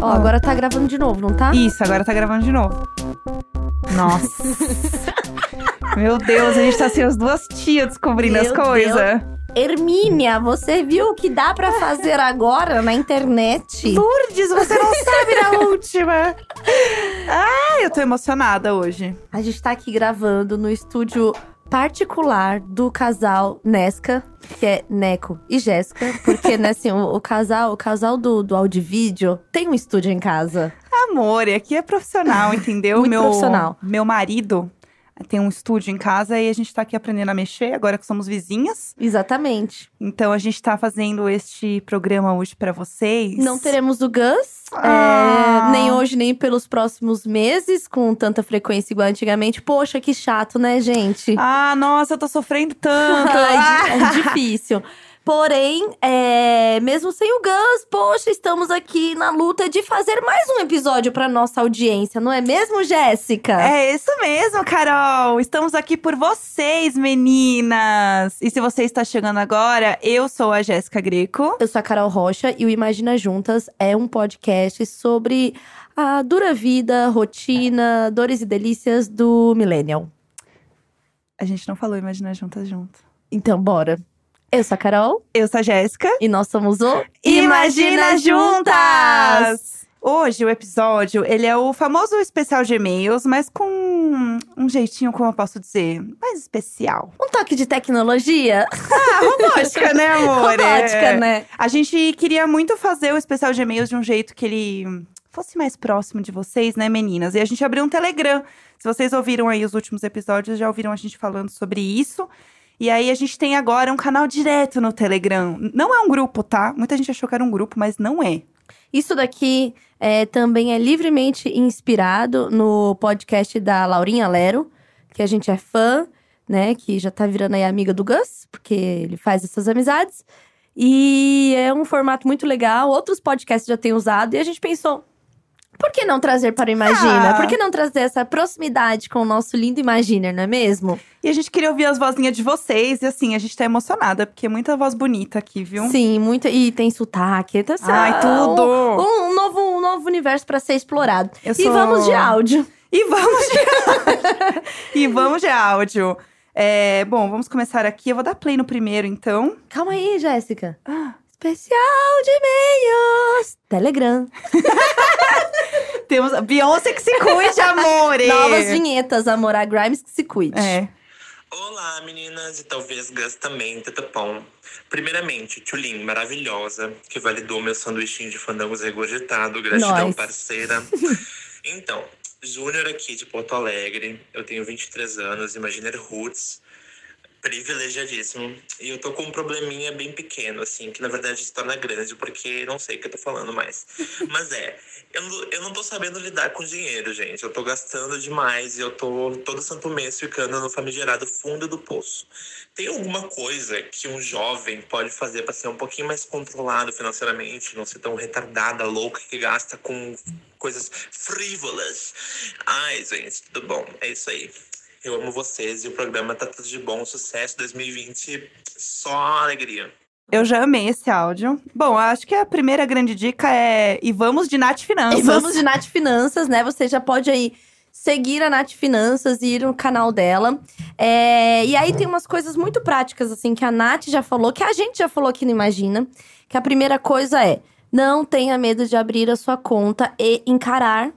Ó, agora tá gravando de novo, não tá? Isso, agora tá gravando de novo. Nossa. Meu Deus, a gente tá sem as duas tias descobrindo Meu as coisas. Hermínia, você viu o que dá pra fazer agora na internet? Lourdes, você não sabe da última. Ai, eu tô emocionada hoje. A gente tá aqui gravando no estúdio particular do casal Nesca, que é Neco e Jéssica, porque né, assim, o, o casal, o casal do, do áudio e vídeo tem um estúdio em casa. Amor, e aqui é profissional, entendeu? Muito meu, profissional. Meu marido tem um estúdio em casa e a gente tá aqui aprendendo a mexer, agora que somos vizinhas. Exatamente. Então a gente tá fazendo este programa hoje pra vocês. Não teremos o Gus, Ah. é, nem hoje, nem pelos próximos meses, com tanta frequência igual antigamente. Poxa, que chato, né, gente? Ah, nossa, eu tô sofrendo tanto. Di- é difícil. Porém, é, mesmo sem o Gus, poxa, estamos aqui na luta de fazer mais um episódio para nossa audiência, não é mesmo, Jéssica? É isso mesmo, Carol. Estamos aqui por vocês, meninas. E se você está chegando agora, eu sou a Jéssica Greco. Eu sou a Carol Rocha e o Imagina Juntas é um podcast sobre a dura vida, rotina, dores e delícias do millennial. A gente não falou Imagina Juntas junto. Então, bora. Eu sou a Carol Eu sou a Jéssica. e nós somos o Imagina Juntas! Hoje o episódio, ele é o famoso especial de e-mails, mas com um jeitinho, como eu posso dizer, mais especial. Um toque de tecnologia. Ah, robótica, né, amor? Robótica, É. né? A gente queria muito fazer o especial de e-mails de um jeito que ele fosse mais próximo de vocês, né, meninas? E a gente abriu um Telegram. Se vocês ouviram aí os últimos episódios, já ouviram a gente falando sobre isso. E aí a gente tem agora um canal direto no Telegram. Não é um grupo, tá? Muita gente achou que era um grupo, mas não é. Isso daqui é, também é livremente inspirado no podcast da Laurinha Lero, que a gente é fã, né? Que já tá virando aí amiga do Gus, porque ele faz essas amizades. E é um formato muito legal. Outros podcasts já têm usado e a gente pensou. Por que não trazer para o Imagina? Ah. Por que não trazer essa proximidade com o nosso lindo Imaginer, não é mesmo? E a gente queria ouvir as vozinhas de vocês. E assim, a gente tá emocionada, porque é muita voz bonita aqui, viu? Sim, muito. E tem sotaque. Assim, Ai, ah, tudo! Um, um novo, um novo universo para ser explorado. Eu E sou- vamos de áudio. E vamos de, e vamos de áudio. É, bom, vamos começar aqui. Eu vou dar play no primeiro, então. Calma aí, Jéssica. Ah. Especial de e-mails. Telegram. Temos a Beyoncé que se cuide, amore! Novas vinhetas, amor. A Grimes que se cuide. É. Olá, meninas, e talvez Gus também, Tetapão. Primeiramente, Tulin, maravilhosa, que validou meu sanduichinho de fandangos regurgitado. Gratidão, Nós. parceira. então, Júnior aqui de Porto Alegre, eu tenho 23 anos, Imaginer Roots, privilegiadíssimo. E eu tô com um probleminha bem pequeno, assim, que na verdade se torna grande, porque não sei o que eu tô falando mais. Mas é, eu não, eu não tô sabendo lidar com dinheiro, gente. Eu tô gastando demais e eu tô todo santo mês ficando no famigerado fundo do poço. Tem alguma coisa que um jovem pode fazer para ser um pouquinho mais controlado financeiramente, não ser tão retardada, louca, que gasta com coisas frívolas? Ai, gente, tudo bom. É isso aí. Eu amo vocês e o programa tá tudo de bom. Sucesso 2020. Só alegria. Eu já amei esse áudio. Bom, acho que a primeira grande dica é. E vamos de Nath Finanças. E vamos de Nath Finanças, né? Você já pode aí seguir a Nath Finanças e ir no canal dela. É, e aí tem umas coisas muito práticas, assim, que a Nath já falou, que a gente já falou aqui no Imagina. Que a primeira coisa é: não tenha medo de abrir a sua conta e encarar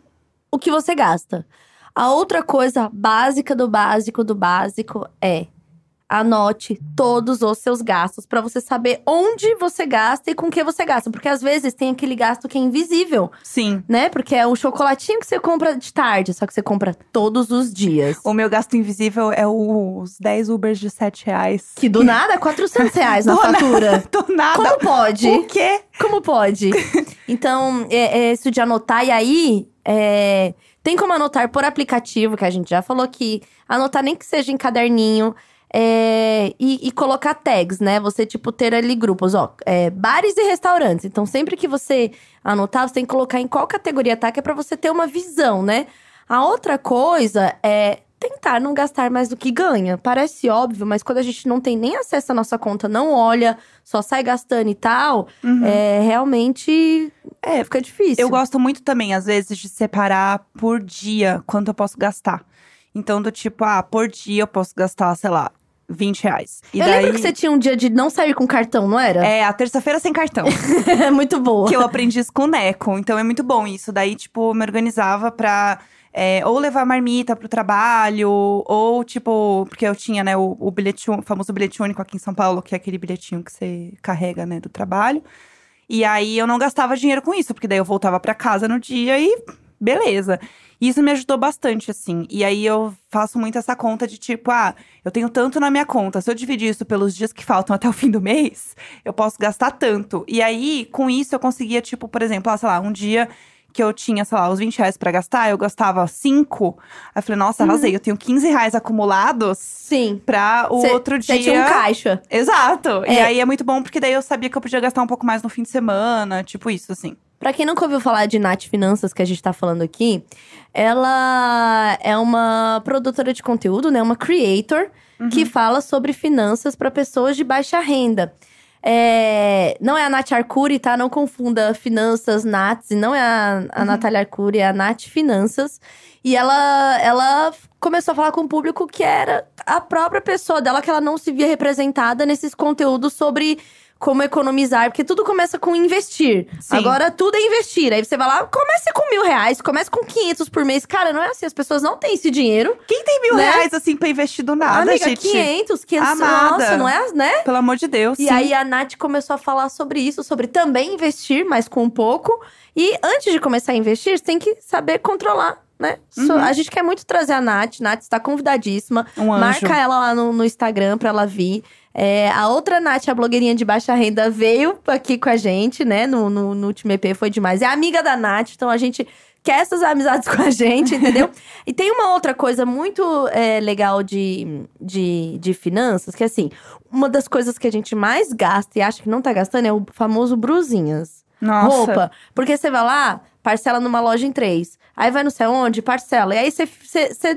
o que você gasta. A outra coisa básica do básico do básico é anote todos os seus gastos pra você saber onde você gasta e com que você gasta, porque às vezes tem aquele gasto que é invisível, Sim. né? Porque é o chocolatinho que você compra de tarde, só que você compra todos os dias. O meu gasto invisível é os 10 Ubers de 7 reais. Que do nada, 400 reais na Do nada. fatura. Do nada. Como pode? O quê? Como pode? Então, é, é isso de anotar. E aí, é, tem como anotar por aplicativo, que a gente já falou aqui. Anotar nem que seja em caderninho. É, e, e colocar tags, né? Você, tipo, ter ali grupos, ó, é, bares e restaurantes. Então, sempre que você anotar, você tem que colocar em qual categoria tá, que é pra você ter uma visão, né? A outra coisa é tentar não gastar mais do que ganha. Parece óbvio, mas quando a gente não tem nem acesso à nossa conta, não olha, só sai gastando e tal, é realmente é, fica difícil. Eu gosto muito também, às vezes, de separar por dia quanto eu posso gastar. Então, do tipo, ah, por dia eu posso gastar, sei lá, 20 reais. E eu daí, lembro que você tinha um dia de não sair com cartão, não era? É, a terça-feira sem cartão. É muito boa. que eu aprendi isso com o Neco. Então é muito bom isso. Daí, tipo, me organizava pra é, ou levar marmita pro trabalho, ou tipo, porque eu tinha, né, o, o bilhete, o famoso bilhete único aqui em São Paulo, que é aquele bilhetinho que você carrega, né, do trabalho. E aí eu não gastava dinheiro com isso, porque daí eu voltava pra casa no dia e beleza. Isso me ajudou bastante, assim. E aí eu faço muito essa conta de tipo, ah, eu tenho tanto na minha conta. Se eu dividir isso pelos dias que faltam até o fim do mês, eu posso gastar tanto. E aí, com isso, eu conseguia, tipo, por exemplo, ah, sei lá, um dia que eu tinha, sei lá, os 20 reais pra gastar, eu gastava 5. Aí eu falei, nossa, arrasei, eu tenho 15 reais acumulados Sim. pra o Cê- outro Você dia. tinha um caixa. Exato. E É. aí é muito bom porque daí eu sabia que eu podia gastar um pouco mais no fim de semana, tipo isso, assim. Pra quem nunca ouviu falar de Nath Finanças, que a gente tá falando aqui, ela é uma produtora de conteúdo, né? Uma creator que fala sobre finanças pra pessoas de baixa renda. É, não é a Nath Arcuri, tá? Não confunda finanças, Nats, e não é a, a Natália Arcuri, é a Nath Finanças. E ela, ela começou a falar com o público que era a própria pessoa dela, que ela não se via representada nesses conteúdos sobre como economizar, porque tudo começa com investir. Sim. Agora tudo é investir. Aí você vai lá, comece com mil reais, comece com 500 por mês. Cara, não é assim, as pessoas não têm esse dinheiro. Quem tem mil Né? reais, assim, pra investir do nada, Amiga, gente? 500, 500, Amada. nossa, não é, né? Pelo amor de Deus. E sim. aí a Nath começou a falar sobre isso, sobre também investir, mas com um pouco. E antes de começar a investir, você tem que saber controlar, né? So- A gente quer muito trazer a Nath. Nath está convidadíssima. Um anjo. Marca ela lá no, no Instagram pra ela vir. É, a outra Nath, a blogueirinha de baixa renda, veio aqui com a gente, né? No, no, no último EP, foi demais. É amiga da Nath, então a gente quer essas amizades com a gente, entendeu? e tem uma outra coisa muito é, legal de, de, de finanças, que assim, uma das coisas que a gente mais gasta e acha que não tá gastando é o famoso brusinhas. Nossa. Roupa. Porque você vai lá, parcela numa loja em três. Aí vai não sei onde, parcela. E aí você,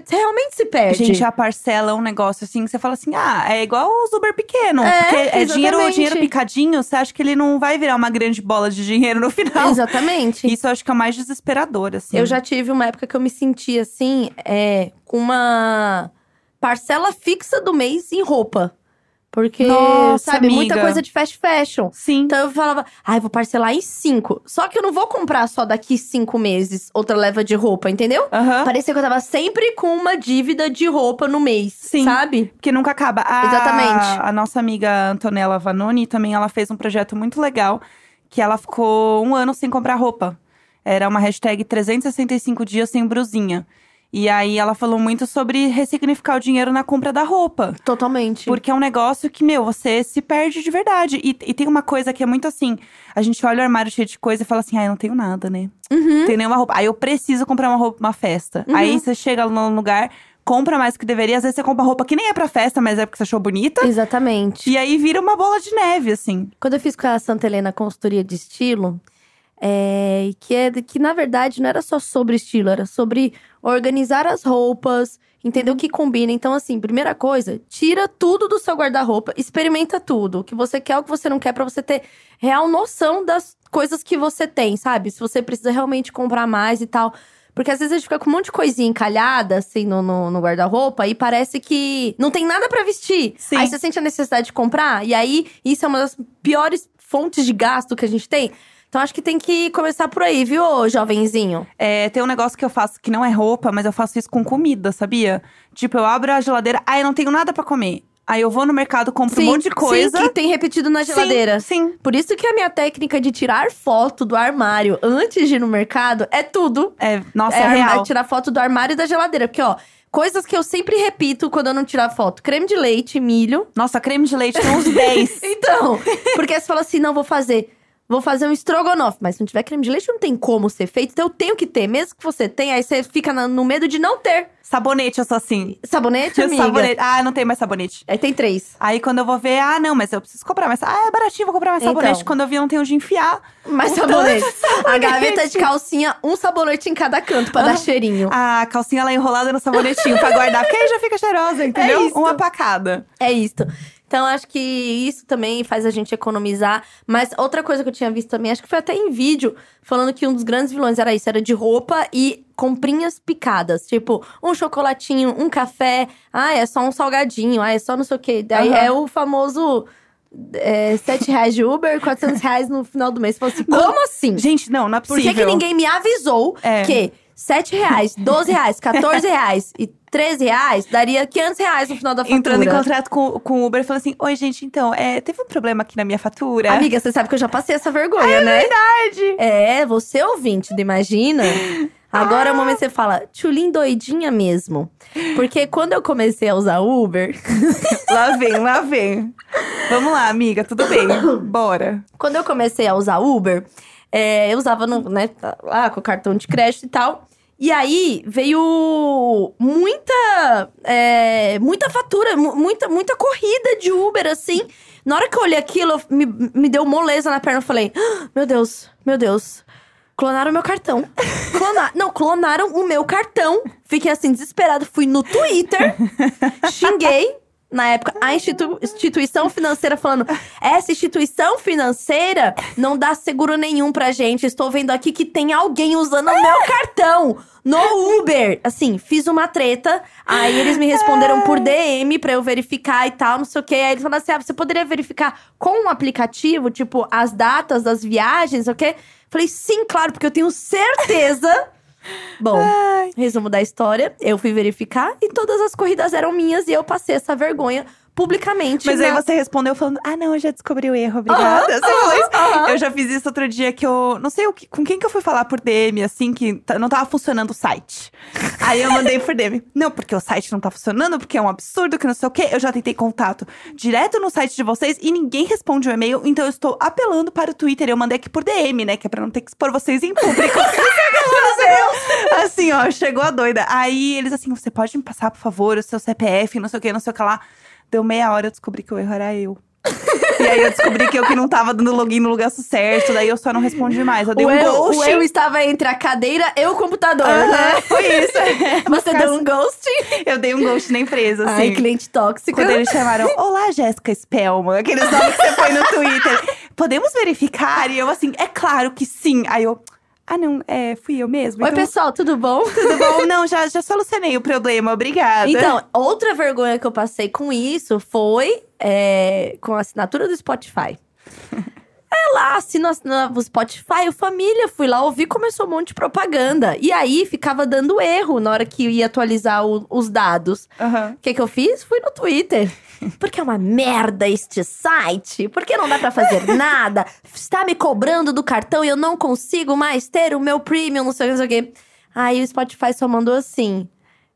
realmente se perde. Gente, a parcela é um negócio assim que você fala assim: ah, é igual o Uber pequeno. É, porque é dinheiro, dinheiro picadinho, você acha que ele não vai virar uma grande bola de dinheiro no final. Exatamente. Isso eu acho que é o mais desesperador, assim. Eu já tive uma época que eu me senti assim, é, com uma parcela fixa do mês em roupa. Porque, Nossa, sabe, muita amiga. coisa de fast fashion. Sim. Então eu falava, ai, vou parcelar em cinco. Só que eu não vou comprar só daqui cinco meses outra leva de roupa, entendeu? Aham. Parecia que eu tava sempre com uma dívida de roupa no mês, Sim. sabe? Porque nunca acaba. A, Exatamente. A nossa amiga Antonella Vanoni também, ela fez um projeto muito legal. Que ela ficou um ano sem comprar roupa. Era uma hashtag 365 dias sem brusinha. E aí ela falou muito sobre ressignificar o dinheiro na compra da roupa. Totalmente. Porque é um negócio que, meu, você se perde de verdade. E, e tem uma coisa que é muito assim: a gente olha o armário cheio de coisa e fala assim, ah, eu não tenho nada, né? Uhum. Não tenho nenhuma roupa. Aí eu preciso comprar uma roupa uma festa. Aí você chega no lugar, compra mais do que deveria. Às vezes você compra roupa que nem é pra festa, mas é porque você achou bonita. Exatamente. E aí vira uma bola de neve, assim. Quando eu fiz com a Santa Helena consultoria de estilo, é, que, é, que na verdade não era só sobre estilo, era sobre organizar as roupas, entender o que combina. Então, assim, primeira coisa, tira tudo do seu guarda-roupa, experimenta tudo. O que você quer, o que você não quer, pra você ter real noção das coisas que você tem, sabe? Se você precisa realmente comprar mais e tal. Porque às vezes a gente fica com um monte de coisinha encalhada, assim, no, no, no guarda-roupa, e parece que não tem nada pra vestir. Sim. Aí você sente a necessidade de comprar, e aí isso é uma das piores fontes de gasto que a gente tem. Então acho que tem que começar por aí, viu, jovenzinho? É, tem um negócio que eu faço que não é roupa, mas eu faço isso com comida, sabia? Tipo, eu abro a geladeira, ah, eu não tenho nada pra comer. Aí eu vou no mercado, compro um monte de coisa. Sim, que tem repetido na geladeira. Sim, sim. Por isso que a minha técnica de tirar foto do armário antes de ir no mercado é tudo. É, nossa, é é, real. tirar foto do armário e da geladeira. Porque, ó, coisas que eu sempre repito quando eu não tirar foto: creme de leite, milho. Nossa, creme de leite tem uns 10. Então, porque você fala assim, não, vou fazer. Vou fazer um estrogonofe. Mas se não tiver creme de leite, não tem como ser feito. Então eu tenho que ter. Mesmo que você tenha, aí você fica na- no medo de não ter. Sabonete, eu sou assim. Sabonete, amiga? Sabonete. Ah, não tem mais sabonete. Aí tem três. Aí quando eu vou ver, ah, não, mas eu preciso comprar mais. Ah, é baratinho, vou comprar mais Então. sabonete. Quando eu vi, não tenho onde enfiar. Mais Um sabonete. sabonete. A gaveta de calcinha, um sabonete em cada canto pra dar cheirinho. A calcinha lá enrolada no sabonetinho pra guardar, porque aí já fica cheirosa, entendeu? É. Uma pra cada. É isso. Então, acho que isso também faz a gente economizar. Mas outra coisa que eu tinha visto também, acho que foi até em vídeo, falando que um dos grandes vilões era isso: era de roupa e comprinhas picadas. Tipo, um chocolatinho, um café. Ah, é só um salgadinho. Ah, é só não sei o quê. Daí Aham. é o famoso. É, 7 reais de Uber, 400 reais no final do mês. Você fala assim, Não. como assim? Gente, não, não é Por possível. que, que ninguém me avisou É. que 7 reais, 12 reais, 14 reais e 13 reais daria 500 reais no final da fatura? Entrando em contrato com, com o Uber e falando assim: Oi, gente, então, é, teve um problema aqui na minha fatura. Amiga, você sabe que eu já passei essa vergonha, né? Verdade. É, você ouvinte do Imagina. Agora é o momento que você fala, Tchulin doidinha mesmo. Porque quando eu comecei a usar Uber, Lá vem, lá vem. Vamos lá, amiga, tudo bem. Bora. quando eu comecei a usar Uber, é, eu usava no, né, lá com o cartão de crédito e tal. E aí veio muita, é, muita fatura, mu- muita, muita corrida de Uber, assim. Na hora que eu olhei aquilo, me, me deu moleza na perna. Eu falei, "Ah, meu Deus, meu Deus. Clonaram meu cartão. Clonar... Não, clonaram o meu cartão. Fiquei assim, desesperado. Fui no Twitter, xinguei. Na época, a institu- instituição financeira falando: essa instituição financeira não dá seguro nenhum pra gente. Estou vendo aqui que tem alguém usando o meu cartão no Uber. Assim, fiz uma treta. Aí eles me responderam por DM pra eu verificar e tal, não sei o quê. Aí eles falaram assim: ah, você poderia verificar com o aplicativo, tipo, as datas das viagens, o quê? Falei, sim, claro, porque eu tenho certeza. Bom, resumo da história: eu fui verificar e todas as corridas eram minhas e eu passei essa vergonha publicamente. Mas aí na- você respondeu falando: Ah, não, eu já descobri o erro, obrigada. Eu já fiz isso outro dia que eu. Não sei o que, com quem que eu fui falar por DM, assim, que t- não tava funcionando o site. Aí eu mandei por DM. Não, porque o site não tá funcionando, porque é um absurdo, que não sei o quê. Eu já tentei contato direto no site de vocês e ninguém responde o e-mail, então eu estou apelando para o Twitter. Eu mandei aqui por DM, né? Que é pra não ter que expor vocês em público. assim, ó, chegou a doida. Aí eles assim, você pode me passar, por favor, o seu CPF, não sei o que, não sei o que lá. Deu meia hora, eu descobri que o erro era eu. e aí eu descobri que eu que não tava dando login no lugar certo, daí eu só não respondi mais. Eu dei o, um eu, ghost. o eu estava entre a cadeira e o computador, né? Foi isso. É, Você deu um ghost? Eu dei um ghost na empresa, assim. Ai, cliente tóxico. Quando eles chamaram, olá, Jéssica Spellman, aqueles nomes que você põe no Twitter. Podemos verificar? E eu assim, é claro que sim. Aí eu, ah não, é, fui eu mesmo. Oi, então, pessoal, tudo bom? tudo bom? Não, já, já solucionei o problema, obrigada. Então, outra vergonha que eu passei com isso foi é, com a assinatura do Spotify. É lá, assino assino o Spotify, o família, fui lá ouvir, começou um monte de propaganda. E aí ficava dando erro na hora que ia atualizar o- os dados. O que, que eu fiz? Fui no Twitter. Porque é uma merda este site? Porque não dá pra fazer nada? Está me cobrando do cartão e eu não consigo mais ter o meu premium, não sei o que, não sei o que. Aí o Spotify só mandou assim: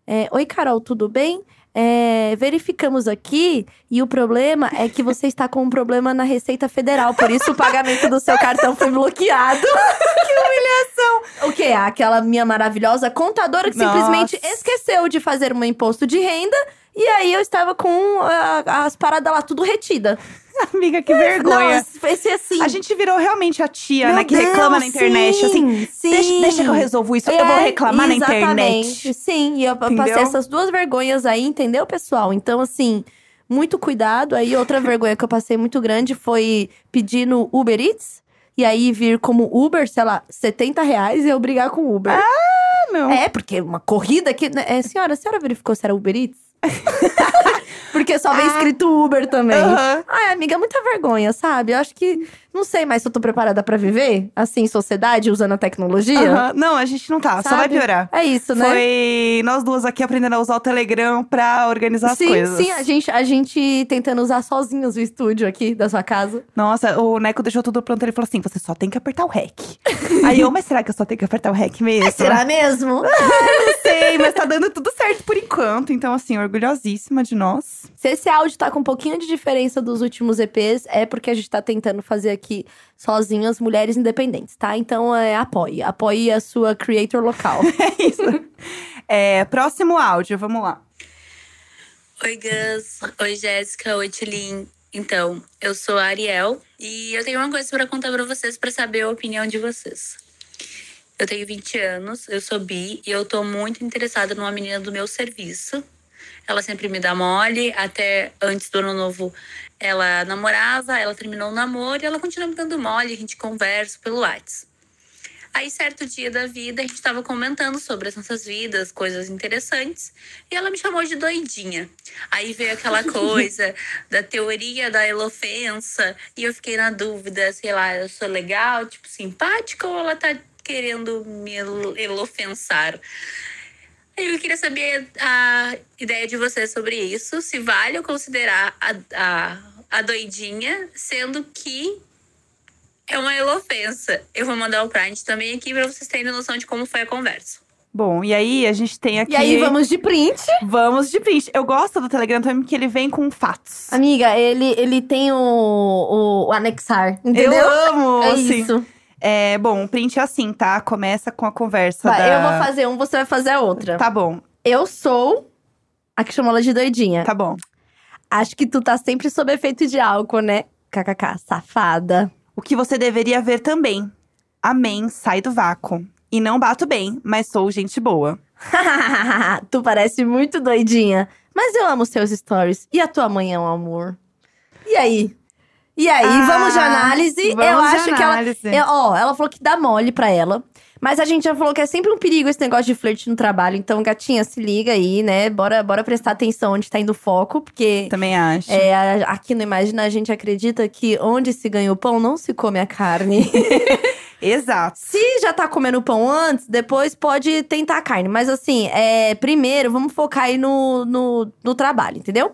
é, Oi, Carol, tudo bem? É, verificamos aqui e o problema é que você está com um problema na Receita Federal, por isso o pagamento do seu cartão foi bloqueado. que humilhação! O quê? Aquela minha maravilhosa contadora que simplesmente Nossa. esqueceu de fazer um imposto de renda e aí eu estava com ah, as paradas lá tudo retida. Amiga, que vergonha. Não, foi ser assim. A gente virou realmente a tia, Meu né, que Deus, reclama na internet. sim, assim, sim. Deixa, deixa que eu resolvo isso, eu vou É, reclamar na exatamente. internet. Sim, e eu Entendeu? passei essas duas vergonhas aí, entendeu, pessoal? Então, assim, muito cuidado. Aí, outra vergonha que eu passei muito grande foi pedir no Uber Eats. E aí vir como Uber, sei lá, 70 reais e eu brigar com o Uber. Ah, não. É, porque uma corrida que. né, É, senhora, a senhora verificou se era Uber Eats? porque só vem Ah. escrito Uber também. Aham. Ai, amiga, muita vergonha, sabe? Eu acho que. Não sei mais se eu tô preparada pra viver, assim, sociedade, usando a tecnologia. Aham. Não, a gente não tá, só vai sabe? piorar. É isso, né? Foi nós duas aqui aprendendo a usar o Telegram pra organizar as sim, coisas. sim, a gente, a gente tentando usar sozinhos o estúdio aqui da sua casa. Nossa, o Neco deixou tudo pronto. Ele falou assim: você só tem que apertar o REC. Aí eu, mas será que eu só tenho que apertar o REC mesmo? Será mesmo? Não sei, mas tá dando tudo certo por enquanto. Então, assim, orgulhosíssima de nós. Se esse áudio tá com um pouquinho de diferença dos últimos EPs, é porque a gente tá tentando fazer aqui sozinho as mulheres independentes, tá? Então é, apoie. Apoie a sua creator local. É isso. É, próximo áudio, vamos lá. Oi, Gus. Oi, Jéssica. Oi, Tilin. Então, eu sou a Ariel e eu tenho uma coisa para contar para vocês para saber a opinião de vocês. Eu tenho 20 anos, eu sou bi e eu tô muito interessada numa menina do meu serviço. Ela sempre me dá mole, até antes do ano novo ela namorava, ela terminou o namoro e ela continua me dando mole, a gente conversa pelo WhatsApp. Aí, certo dia da vida, a gente estava comentando sobre as nossas vidas, coisas interessantes, e ela me chamou de doidinha. Aí veio aquela coisa da teoria da elofensa, e eu fiquei na dúvida, sei lá, eu sou legal, tipo, simpática, ou ela tá querendo me elofensar? Eu queria saber a ideia de vocês sobre isso, se vale eu considerar a, a, a doidinha, sendo que é uma elofensa. Eu vou mandar o print também aqui para vocês terem noção de como foi a conversa. Bom, e aí a gente tem aqui. E aí, vamos de print. Vamos de print. Eu gosto do Telegram também porque ele vem com fatos. Amiga, ele, ele tem o, o, o anexar, entendeu? Eu amo! É assim. isso. É, bom, o print é assim, tá? Começa com a conversa. Vai, da... Eu vou fazer um, você vai fazer a outra. Tá bom, Eu sou a que chamou ela de doidinha. tá bom. Acho que tu tá sempre sob efeito de álcool, né? KKK, safada. O que você deveria ver também. Amém, sai do vácuo. E não bato bem, mas sou gente boa. tu parece muito doidinha. Mas eu amo seus stories. E a tua mãe é um amor. E aí? E aí, Ah, vamos de análise. vamos eu de acho que ela. análise. eu- ó, ela falou que dá mole pra ela. Mas a gente já falou que é sempre um perigo esse negócio de flerte no trabalho. Então, gatinha, se liga aí, né? Bora, bora prestar atenção onde tá indo o foco, porque. Também acho. É, aqui no Imagina a gente acredita que onde se ganha o pão não se come a carne. Exato. se já tá comendo pão antes, depois pode tentar a carne. Mas assim, é, primeiro vamos focar aí no, no, no trabalho, entendeu?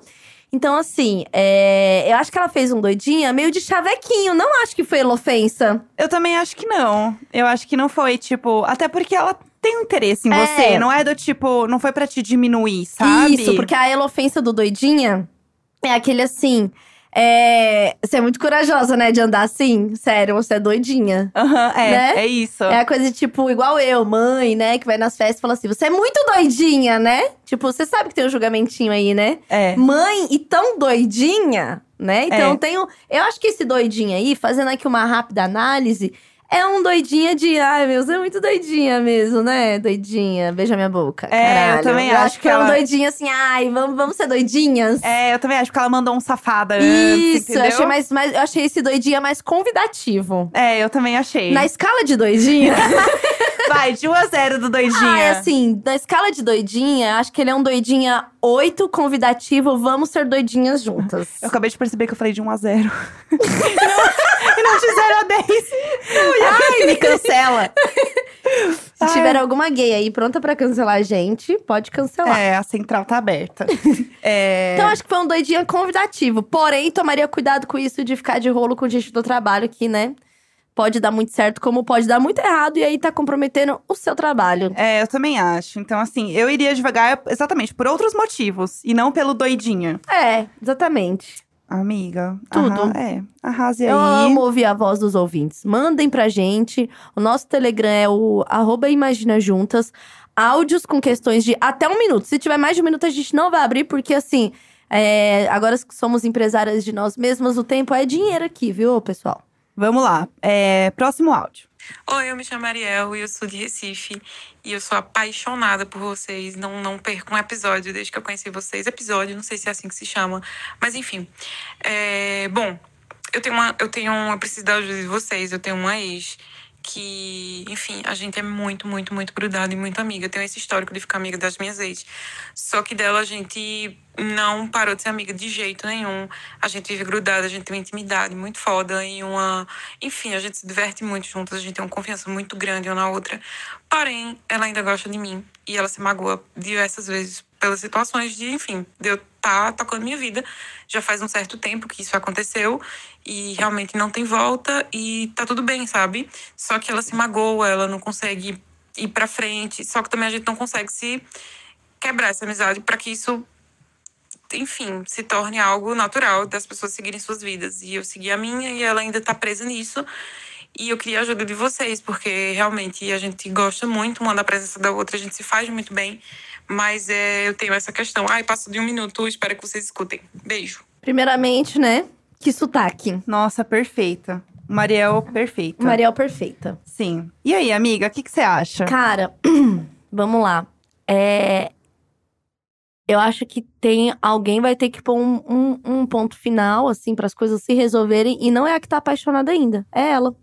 Então, assim, é, eu acho que ela fez um doidinha meio de chavequinho. Não acho que foi ofensa. Eu também acho que não. Eu acho que não foi, tipo. Até porque ela tem um interesse em É. você. Não é do tipo. Não foi pra te diminuir, sabe? Isso, porque a elofensa do doidinha é aquele assim. É, você é muito corajosa, né, de andar assim. Sério, você é doidinha. Aham, é. Né? É isso. É a coisa tipo, igual eu, mãe, né? Que vai nas festas e fala assim: você é muito doidinha, né? Tipo, você sabe que tem um julgamentinho aí, né? É. Mãe e tão doidinha, né? Então É. um. Eu acho que esse doidinho aí, fazendo aqui uma rápida análise, é um doidinha de. Ai, meu, você é muito doidinha mesmo, né? Doidinha. Beija minha boca. É, eu caralho. também eu acho acho que que é um ela- doidinho assim, ai, vamos, vamos ser doidinhas. É, eu também acho que ela mandou um safada antes, Isso, eu entendeu? achei, mais, mais, eu achei esse doidinha mais convidativo. É, eu também achei. Na escala de doidinha. Vai, de 1 a 0 do doidinha. Ah, é assim, na escala de doidinha, acho que ele é um doidinha 8 convidativo, vamos ser doidinhas juntas. Eu acabei de perceber que eu falei de 1 a 0. e, não, e não de 0 a 10. Ai, me cancela. Se Ai. tiver alguma gay aí pronta pra cancelar a gente, pode cancelar. É, a central tá aberta. É, Então, acho que foi um doidinha convidativo. Porém, tomaria cuidado com isso de ficar de rolo com gente do trabalho, que, né? Pode dar muito certo, como pode dar muito errado, e aí tá comprometendo o seu trabalho. é, eu também acho. Então, assim, eu iria devagar exatamente por outros motivos. E não pelo doidinha. É, exatamente. Amiga. Tudo. arra- é, arrase aí. Eu amo ouvir a voz dos ouvintes. Mandem pra gente. O nosso Telegram é o arroba Imagina Juntas. Áudios com questões de até um minuto. Se tiver mais de um minuto, a gente não vai abrir, porque assim, é, agora que somos empresárias de nós mesmas, o tempo é dinheiro aqui, viu, pessoal? Vamos lá. É, próximo áudio. Oi, eu me chamo Ariel e eu sou de Recife. E eu sou apaixonada por vocês. Não, não perco um episódio desde que eu conheci vocês. Episódio, não sei se é assim que se chama. Mas enfim. É, bom, eu tenho uma. Eu tenho. Eu preciso da ajuda de vocês. Eu tenho uma ex que, enfim, a gente é muito, muito, muito grudada e muito amiga. Eu tenho esse histórico de ficar amiga das minhas ex. Só que dela a gente não parou de ser amiga de jeito nenhum. A gente vive grudada, a gente tem uma intimidade muito foda e uma. Enfim, a gente se diverte muito juntas, a gente tem uma confiança muito grande uma na outra. Porém, ela ainda gosta de mim e ela se magoa diversas vezes pelas situações de, enfim, de eu estar tocando minha vida. Já faz um certo tempo que isso aconteceu e realmente não tem volta e tá tudo bem, sabe? Só que ela se magoa, ela não consegue ir pra frente. Só que também a gente não consegue se quebrar essa amizade para que isso enfim, se torne algo natural das pessoas seguirem suas vidas. E eu segui a minha e ela ainda tá presa nisso. E eu queria a ajuda de vocês, porque realmente a gente gosta muito uma da presença da outra, a gente se faz muito bem. Mas é, eu tenho essa questão. Ai, passo de um minuto, espero que vocês escutem. Beijo. Primeiramente, né? Que sotaque. Nossa, perfeita. Mariel, perfeita. Mariel perfeita. Sim. E aí, amiga, o que, que você acha? Cara, vamos lá. É. Eu acho que tem. Alguém vai ter que pôr um, um, um ponto final, assim, para as coisas se resolverem. E não é a que tá apaixonada ainda. É ela.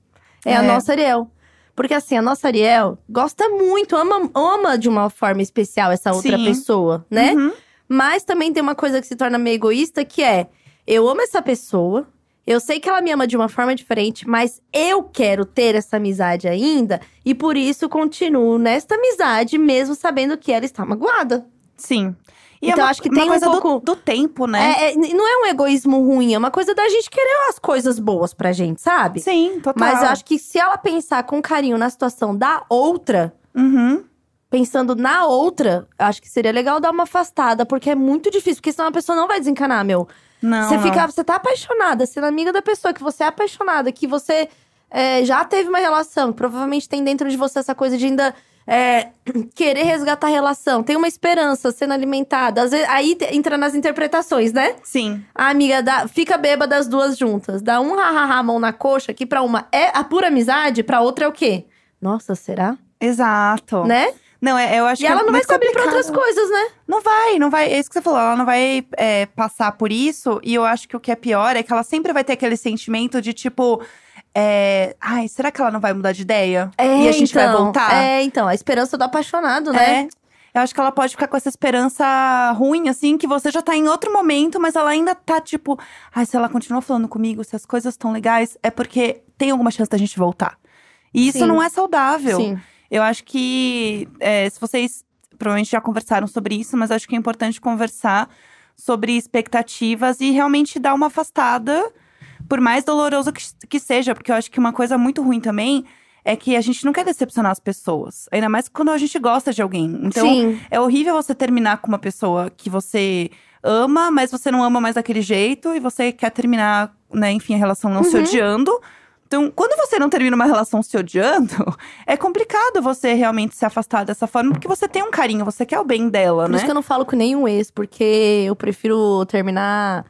É, a É. nossa Ariel. Porque assim, a nossa Ariel gosta muito, ama, ama de uma forma especial essa outra Sim. pessoa, né? Uhum. Mas também tem uma coisa que se torna meio egoísta, que é: eu amo essa pessoa, eu sei que ela me ama de uma forma diferente, mas eu quero ter essa amizade ainda, e por isso continuo nesta amizade, mesmo sabendo que ela está magoada. Sim. E Então, é uma, acho que uma tem um coisa do- pouco- do, tempo, né? É, é, não é um egoísmo ruim, é uma coisa da gente querer as coisas boas pra gente, sabe? Sim, total. Mas eu acho que se ela pensar com carinho na situação da outra, Uhum. pensando na outra, eu acho que seria legal dar uma afastada, porque é muito difícil, porque senão a pessoa não vai desencanar, meu. Não, você fica, você tá apaixonada, sendo amiga da pessoa que você é apaixonada, que você é, já teve uma relação, que provavelmente tem dentro de você essa coisa de ainda é, querer resgatar a relação, tem uma esperança sendo alimentada. Às vezes, aí entra nas interpretações, né? Sim. A amiga dá, fica bêbada as duas juntas, dá um hahaha mão na coxa, que pra uma é a pura amizade, pra outra é o quê? Nossa, será? Exato. Né? Não, é, eu acho E que ela é não vai se abrir pra outras coisas, né? Não vai, não vai. É isso que você falou. Ela não vai é, passar por isso. E eu acho que o que é pior é que ela sempre vai ter aquele sentimento de tipo. É, Ai, será que ela não vai mudar de ideia? e a gente vai então, voltar? É, então, a esperança do apaixonado, né? É. Eu acho que ela pode ficar com essa esperança ruim, assim, que você já tá em outro momento, mas ela ainda tá tipo, ai, se ela continua falando comigo, se as coisas estão legais, é porque tem alguma chance da gente voltar. E isso Sim. não é saudável. Sim. Eu acho que é, se vocês provavelmente já conversaram sobre isso, mas acho que é importante conversar sobre expectativas e realmente dar uma afastada, por mais doloroso que, que seja, porque eu acho que uma coisa muito ruim também é que a gente não quer decepcionar as pessoas, ainda mais quando a gente gosta de alguém. Então, Sim. é horrível você terminar com uma pessoa que você ama, mas você não ama mais daquele jeito e você quer terminar, né, enfim, a relação não se Uhum. odiando. Então, quando você não termina uma relação se odiando, é complicado você realmente se afastar dessa forma, porque você tem um carinho, você quer o bem dela, Por né? isso que eu não falo com nenhum ex, porque eu prefiro terminar.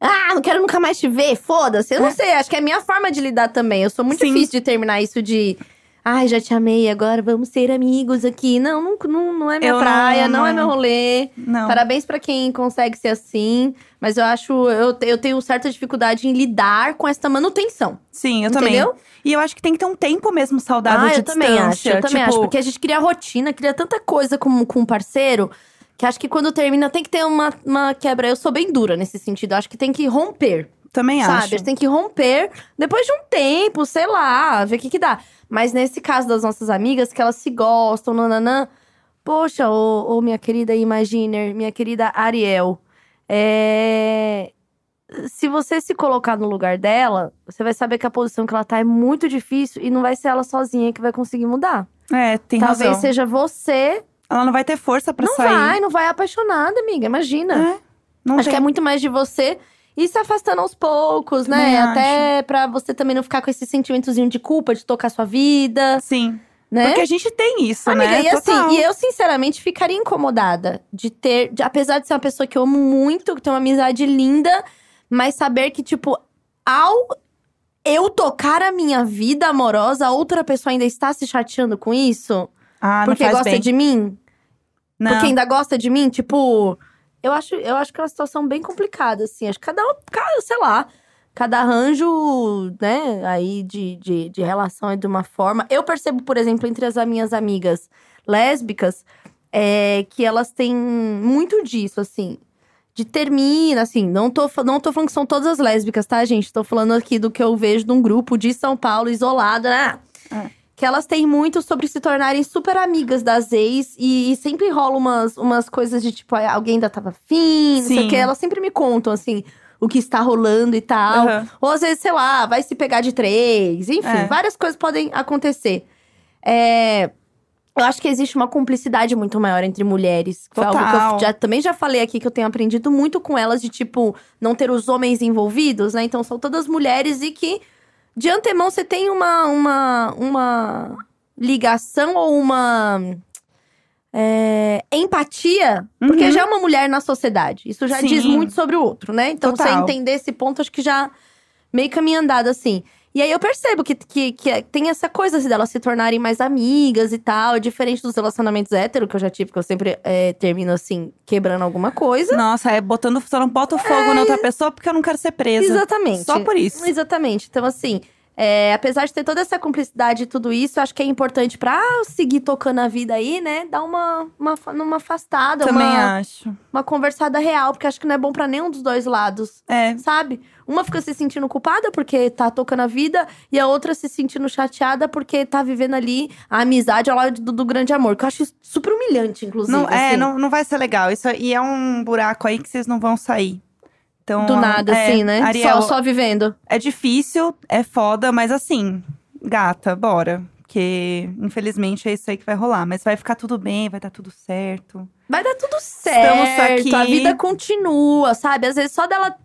Ah, não quero nunca mais te ver, foda-se. Eu não sei, acho que é a minha forma de lidar também. Eu sou muito Sim. difícil de terminar isso de. Ai, já te amei, agora vamos ser amigos aqui. Não, não, não, não é minha Eu praia, não, não- é meu rolê. Não. Parabéns pra quem consegue ser assim. Mas eu acho, eu, eu tenho certa dificuldade em lidar com essa manutenção. Sim, eu Entendeu? também. E eu acho que tem que ter um tempo mesmo saudável ah, de eu também acho, distância. eu também tipo, acho. Porque a gente cria rotina, cria tanta coisa com, com um parceiro, que acho que quando termina tem que ter uma, uma quebra. Eu sou bem dura nesse sentido, acho que tem que romper, Também sabe? acho. Gente tem que romper depois de um tempo, sei lá, ver o que que dá. Mas nesse caso das nossas amigas, que elas se gostam, nananã… Poxa, ô, ô minha querida Imaginer, minha querida Ariel, é… Se você se colocar no lugar dela, você vai saber que a posição que ela tá é muito difícil e não vai ser ela sozinha que vai conseguir mudar. É, tem Talvez razão. seja você. Ela não vai ter força pra não sair. vai, não vai apaixonada, amiga. Imagina. É, não Acho tem. que é muito mais de você ir se afastando aos poucos, né? Também Até pra você também não ficar com esse sentimentozinho de culpa de tocar sua vida, Sim. né? Porque a gente tem isso, Amiga, né? e assim, e eu sinceramente ficaria incomodada de ter, de- apesar de ser uma pessoa que eu amo muito, que tem uma amizade linda, mas saber que, tipo, ao eu tocar a minha vida amorosa, a outra pessoa ainda está se chateando com isso? Ah, porque gosta bem. de mim? Não. Porque ainda gosta de mim? Tipo, eu acho, eu acho que é uma situação bem complicada, assim. Acho que cada um, cada, sei lá, cada arranjo, né, aí de, de, de relação é de uma forma. Eu percebo, por exemplo, entre as minhas amigas lésbicas, é, que elas têm muito disso, assim. De termina, assim, não tô, não tô falando que são todas as lésbicas, tá, gente? Tô falando aqui do que eu vejo de um grupo de São Paulo, isolado, né? É. Que elas têm muito sobre se tornarem super amigas das ex. E, e sempre rola umas, umas coisas de, tipo, alguém ainda tava afim, não sei o quê. Elas sempre me contam, assim, o que está rolando e tal. Aham. Ou às vezes, sei lá, vai se pegar de três. Enfim, É. várias coisas podem acontecer. É, Eu acho que existe uma cumplicidade muito maior entre mulheres. Foi algo que Total. eu já, também já falei aqui que eu tenho aprendido muito com elas de tipo não ter os homens envolvidos, né? Então são todas mulheres e que de antemão você tem uma uma, uma ligação ou uma é, empatia, porque Uhum. já é uma mulher na sociedade. Isso já Sim. diz muito sobre o outro, né? Então você Total. entender esse ponto, acho que já meio caminho andado assim. E aí eu percebo que, que, que é- tem essa coisa assim, delas se tornarem mais amigas e tal, diferente dos relacionamentos héteros que eu já tive, que eu sempre é, termino assim, quebrando alguma coisa. Nossa, é botando. Só não bota o fogo na outra pessoa porque eu não quero ser presa. Exatamente. Só por isso. Exatamente. Então, assim, é, apesar de ter toda essa cumplicidade e tudo isso, acho que é importante pra seguir tocando a vida aí, né? Dar uma, uma, uma afastada, Também uma, acho. uma conversada real, porque acho que não é bom pra nenhum dos dois lados. É. Sabe? Uma fica se sentindo culpada porque tá tocando a vida, e a outra se sentindo chateada porque tá vivendo ali a amizade ao lado do, do grande amor. Que eu acho isso super humilhante, inclusive. Não, é, assim. não, não vai ser legal. Isso aí é um buraco aí que vocês não vão sair. Então, Do nada, é, assim, né? Ariel, Só, só vivendo. é difícil, é foda, mas assim, gata, bora. Porque, infelizmente, é isso aí que vai rolar. Mas vai ficar tudo bem, vai dar tudo certo. Vai dar tudo certo. aqui. A vida continua, sabe? Às vezes só dela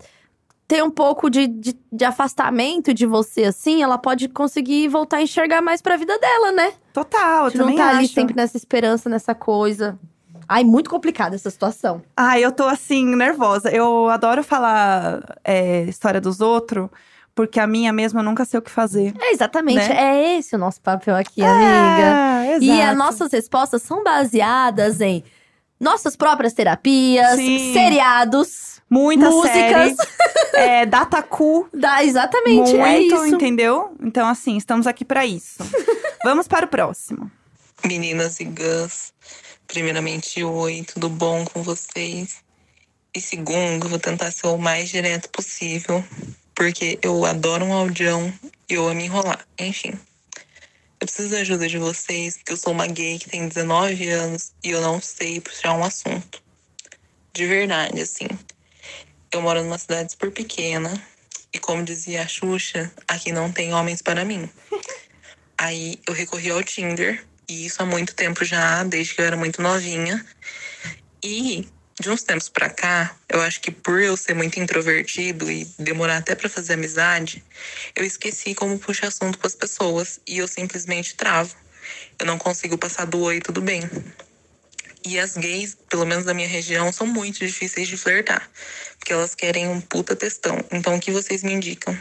ter um pouco de, de, de afastamento de você, assim, ela pode conseguir voltar a enxergar mais pra vida dela, né? Total, eu não também tá acho. ali sempre nessa esperança, nessa coisa. Ai, muito complicada essa situação. Ai, eu tô assim, nervosa. Eu adoro falar é, história dos outros, porque a minha mesma eu nunca sei o que fazer. É, exatamente. Né? É esse o nosso papel aqui, amiga. É, E as exato. nossas respostas são baseadas em nossas próprias terapias, Sim. seriados, Muita músicas. série. é, Dataku. Da, exatamente, muito, é isso. entendeu? Então, assim, estamos aqui pra isso. Vamos para o próximo. Meninas e Gus, primeiramente, oi, tudo bom com vocês? E segundo, vou tentar ser o mais direto possível, porque eu adoro um audião e eu amo enrolar. Enfim, eu preciso da ajuda de vocês, porque eu sou uma gay que tem 19 anos e eu não sei puxar um assunto. De verdade, assim. Eu moro numa cidade super pequena e, como dizia a Xuxa, aqui não tem homens para mim. Aí eu recorri ao Tinder, isso há muito tempo já, desde que eu era muito novinha. E de uns tempos pra cá, eu acho que por eu ser muito introvertido e demorar até pra fazer amizade, eu esqueci como puxar assunto com as pessoas e eu simplesmente travo. Eu não consigo passar do oi, tudo bem. E as gays, pelo menos da minha região, são muito difíceis de flertar, porque elas querem um puta textão. Então o que vocês me indicam?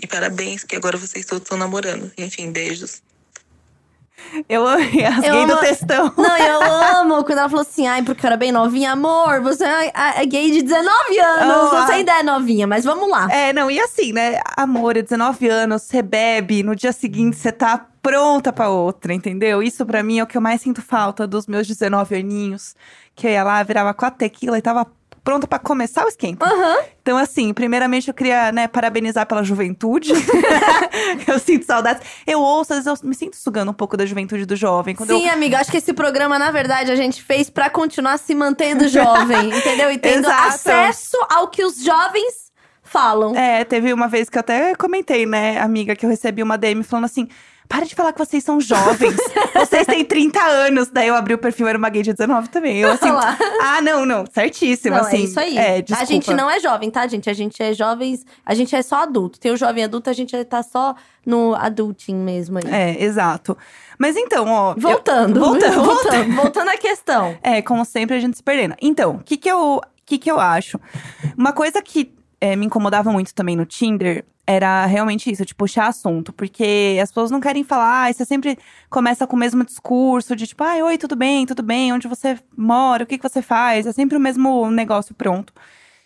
E parabéns, que agora vocês todos estão namorando. Enfim, beijos. Eu amei as Eu gays do amo- textão. Não, eu amo quando ela falou assim, ai, porque eu era bem novinha. Amor, você é é gay de 19 anos, Ah. você ainda é novinha, mas vamos lá. É, não, e assim, né? Amor, é 19 anos, você bebe, no dia seguinte você tá pronta pra outra, entendeu? Isso pra mim é o que eu mais sinto falta dos meus 19 aninhos. Que eu ia lá, virava quatro tequila e tava pronta pra começar o esquenta. Aham. Então, assim, primeiramente eu queria, né, parabenizar pela juventude. eu sinto saudades. Eu ouço, às vezes eu me sinto sugando um pouco da juventude do jovem. Sim, eu... amiga, acho que esse programa, na verdade, a gente fez pra continuar se mantendo jovem, entendeu? E tendo Exato. acesso ao que os jovens falam. É, teve uma vez que eu até comentei, né, amiga, que eu recebi uma DM falando assim. Para de falar que vocês são jovens. vocês têm 30 anos. Daí eu abri o perfil, era uma gay de 19 também. Eu assim, ah, não, não, certíssimo. Não, assim, é isso aí. É, a gente não é jovem, tá, gente? A gente é jovens, a gente é só adulto. Tem o jovem adulto, a gente tá só no adulting mesmo aí. É, exato. Mas então, ó. eu- Voltando, voltando, voltando, voltando à questão. É, como sempre, a gente se perdendo. Então, o que que eu, que que eu acho? Uma coisa que é, me incomodava muito também no Tinder era realmente isso, de puxar assunto. Porque as pessoas não querem falar, você sempre começa com o mesmo discurso de tipo, ai, oi, tudo bem, tudo bem, onde você mora, o que, que você faz? É sempre o mesmo negócio pronto.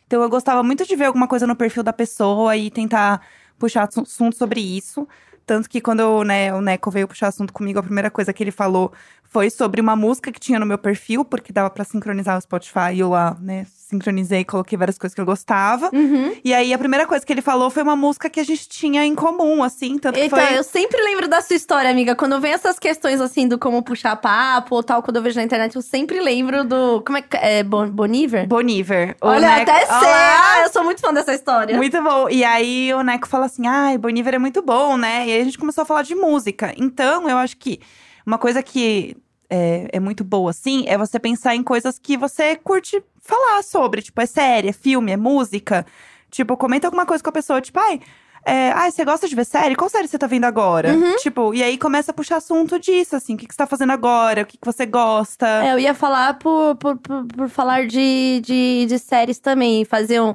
Então eu gostava muito de ver alguma coisa no perfil da pessoa e tentar puxar assu- assunto sobre isso. Tanto que quando né, o Neco veio puxar assunto comigo, a primeira coisa que ele falou foi sobre uma música que tinha no meu perfil, porque dava pra sincronizar o Spotify. E eu lá, né, sincronizei, coloquei várias coisas que eu gostava. Uhum. E aí a primeira coisa que ele falou foi uma música que a gente tinha em comum, assim. Tanto Então, foi. eu sempre lembro da sua história, amiga. Quando vem essas questões assim do como puxar papo ou tal, quando eu vejo na internet, eu sempre lembro do. Como é que é? Bon Boniver? Boniver. Olha, Neco- até sei! Ah, eu sou muito fã dessa história. Muito bom. E aí o Neco fala assim: ai, Boniver é muito bom, né? E aí a gente começou a falar de música. Então, eu acho que uma coisa que é, é muito boa, assim, é você pensar em coisas que você curte falar sobre. Tipo, é série, é filme, é música. Tipo, comenta alguma coisa com a pessoa, tipo, ai. É, ai, você gosta de ver série? Qual série você tá vendo agora? Uhum. Tipo, e aí começa a puxar assunto disso, assim. O que, que você tá fazendo agora? O que, que você gosta? É, eu ia falar por, por, por, por falar de, de, de séries também. Fazer um.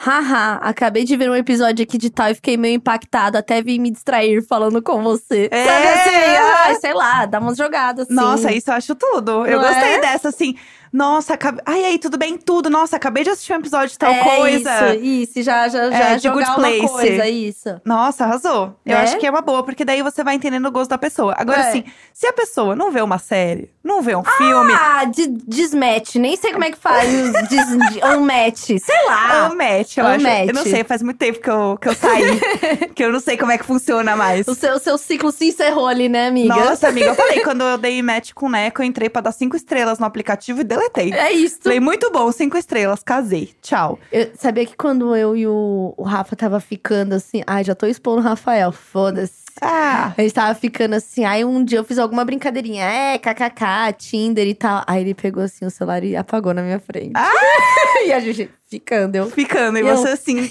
Haha, acabei de ver um episódio aqui de tal e fiquei meio impactado. Até vim me distrair falando com você. É. Sabe assim? Ai, sei lá, dá umas jogadas assim. Nossa, isso eu acho tudo. Eu Não gostei é? dessa, assim. Nossa, acabe... ai, aí, tudo bem? Tudo. Nossa, acabei de assistir um episódio de tal é coisa. Isso, isso, já, já, já É, de jogar Good uma Place. coisa, isso. Nossa, arrasou. Eu Né? acho que é uma boa, porque daí você vai entendendo o gosto da pessoa. Agora, É. assim, se a pessoa não vê uma série, não vê um filme, Ah, de, desmatch. Nem sei como é que faz. des, de, unmatch. Sei lá. ou match, eu ou acho. match. Eu não sei, faz muito tempo que eu, que eu saí. que eu não sei como é que funciona mais. O seu, o seu ciclo se encerrou ali, né, amiga? Nossa, amiga, eu falei, quando eu dei match com o Neco, eu entrei pra dar cinco estrelas no aplicativo e deletei. É isso. Falei, muito bom, cinco estrelas, casei. Tchau. Eu sabia que quando eu e o, o Rafa tava ficando assim. Ai, já tô expondo o Rafael, foda-se. Ah, A gente tava ficando assim. Aí um dia eu fiz alguma brincadeirinha. É, kkk, Tinder e tal. Aí ele pegou assim o celular e apagou na minha frente. e a gente ficando, eu. ficando. E Eu- você assim,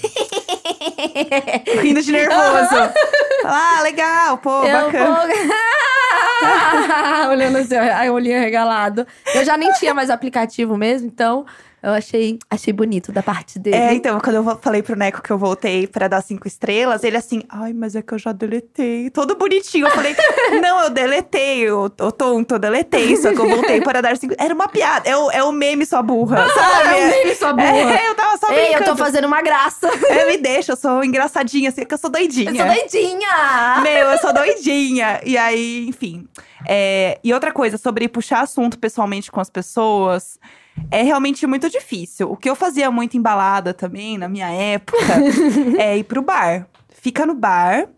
rindo de nervoso. Ah, legal, pô, Eu bacana. vou... Olhando assim, aí o olhinho regalado. Eu já nem tinha mais aplicativo mesmo, então eu achei, achei bonito da parte dele. É, então, quando eu falei pro Neco que eu voltei pra dar cinco estrelas, ele assim, ai, mas é que eu já deletei. Todo bonitinho. Eu falei, não, eu deletei, ô tonto, eu deletei. Só que eu voltei para dar cinco. Era uma piada, é o, é o meme sua burra, sabe? é um meme, sua burra. É, eu tava só Ei, brincando. eu tô fazendo uma graça. É, me deixa, eu sou engraçadinha, assim, que eu sou doidinha. Eu sou doidinha. Meu, eu sou doidinha. E aí, enfim. É, e outra coisa, sobre puxar assunto pessoalmente com as pessoas, é realmente muito difícil. O que eu fazia muito embalada também, na minha época, é ir pro bar. Fica no bar.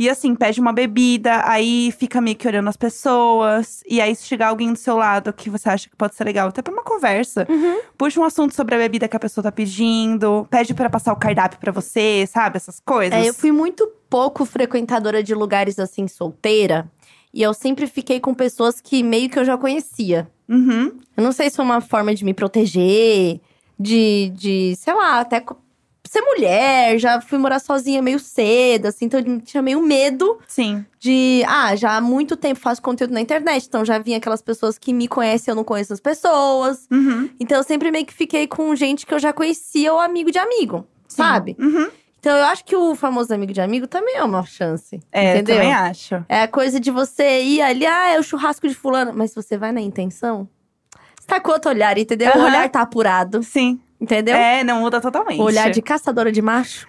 E assim, pede uma bebida, aí fica meio que olhando as pessoas. E aí, se chegar alguém do seu lado que você acha que pode ser legal, até pra uma conversa, puxa um assunto sobre a bebida que a pessoa tá pedindo, pede pra passar o cardápio pra você, sabe? Essas coisas. É, eu fui muito pouco frequentadora de lugares assim, solteira. E eu sempre fiquei com pessoas que meio que eu já conhecia. Uhum. Eu não sei se foi uma forma de me proteger, de, de sei lá, até ser mulher. Já fui morar sozinha meio cedo, assim, então eu tinha meio medo Sim. de. Ah, já há muito tempo faço conteúdo na internet, então já vinha aquelas pessoas que me conhecem, eu não conheço as pessoas. Uhum. Então eu sempre meio que fiquei com gente que eu já conhecia ou amigo de amigo, sabe? Uhum. Então eu acho que o famoso amigo de amigo também é uma chance. É, entendeu? eu também acho. É a coisa de você ir ali, ah, é o churrasco de fulano. Mas você vai na intenção, você tá com outro olhar, entendeu? O Aham. olhar tá apurado, Sim. entendeu? É, não muda totalmente. O olhar de caçadora de macho,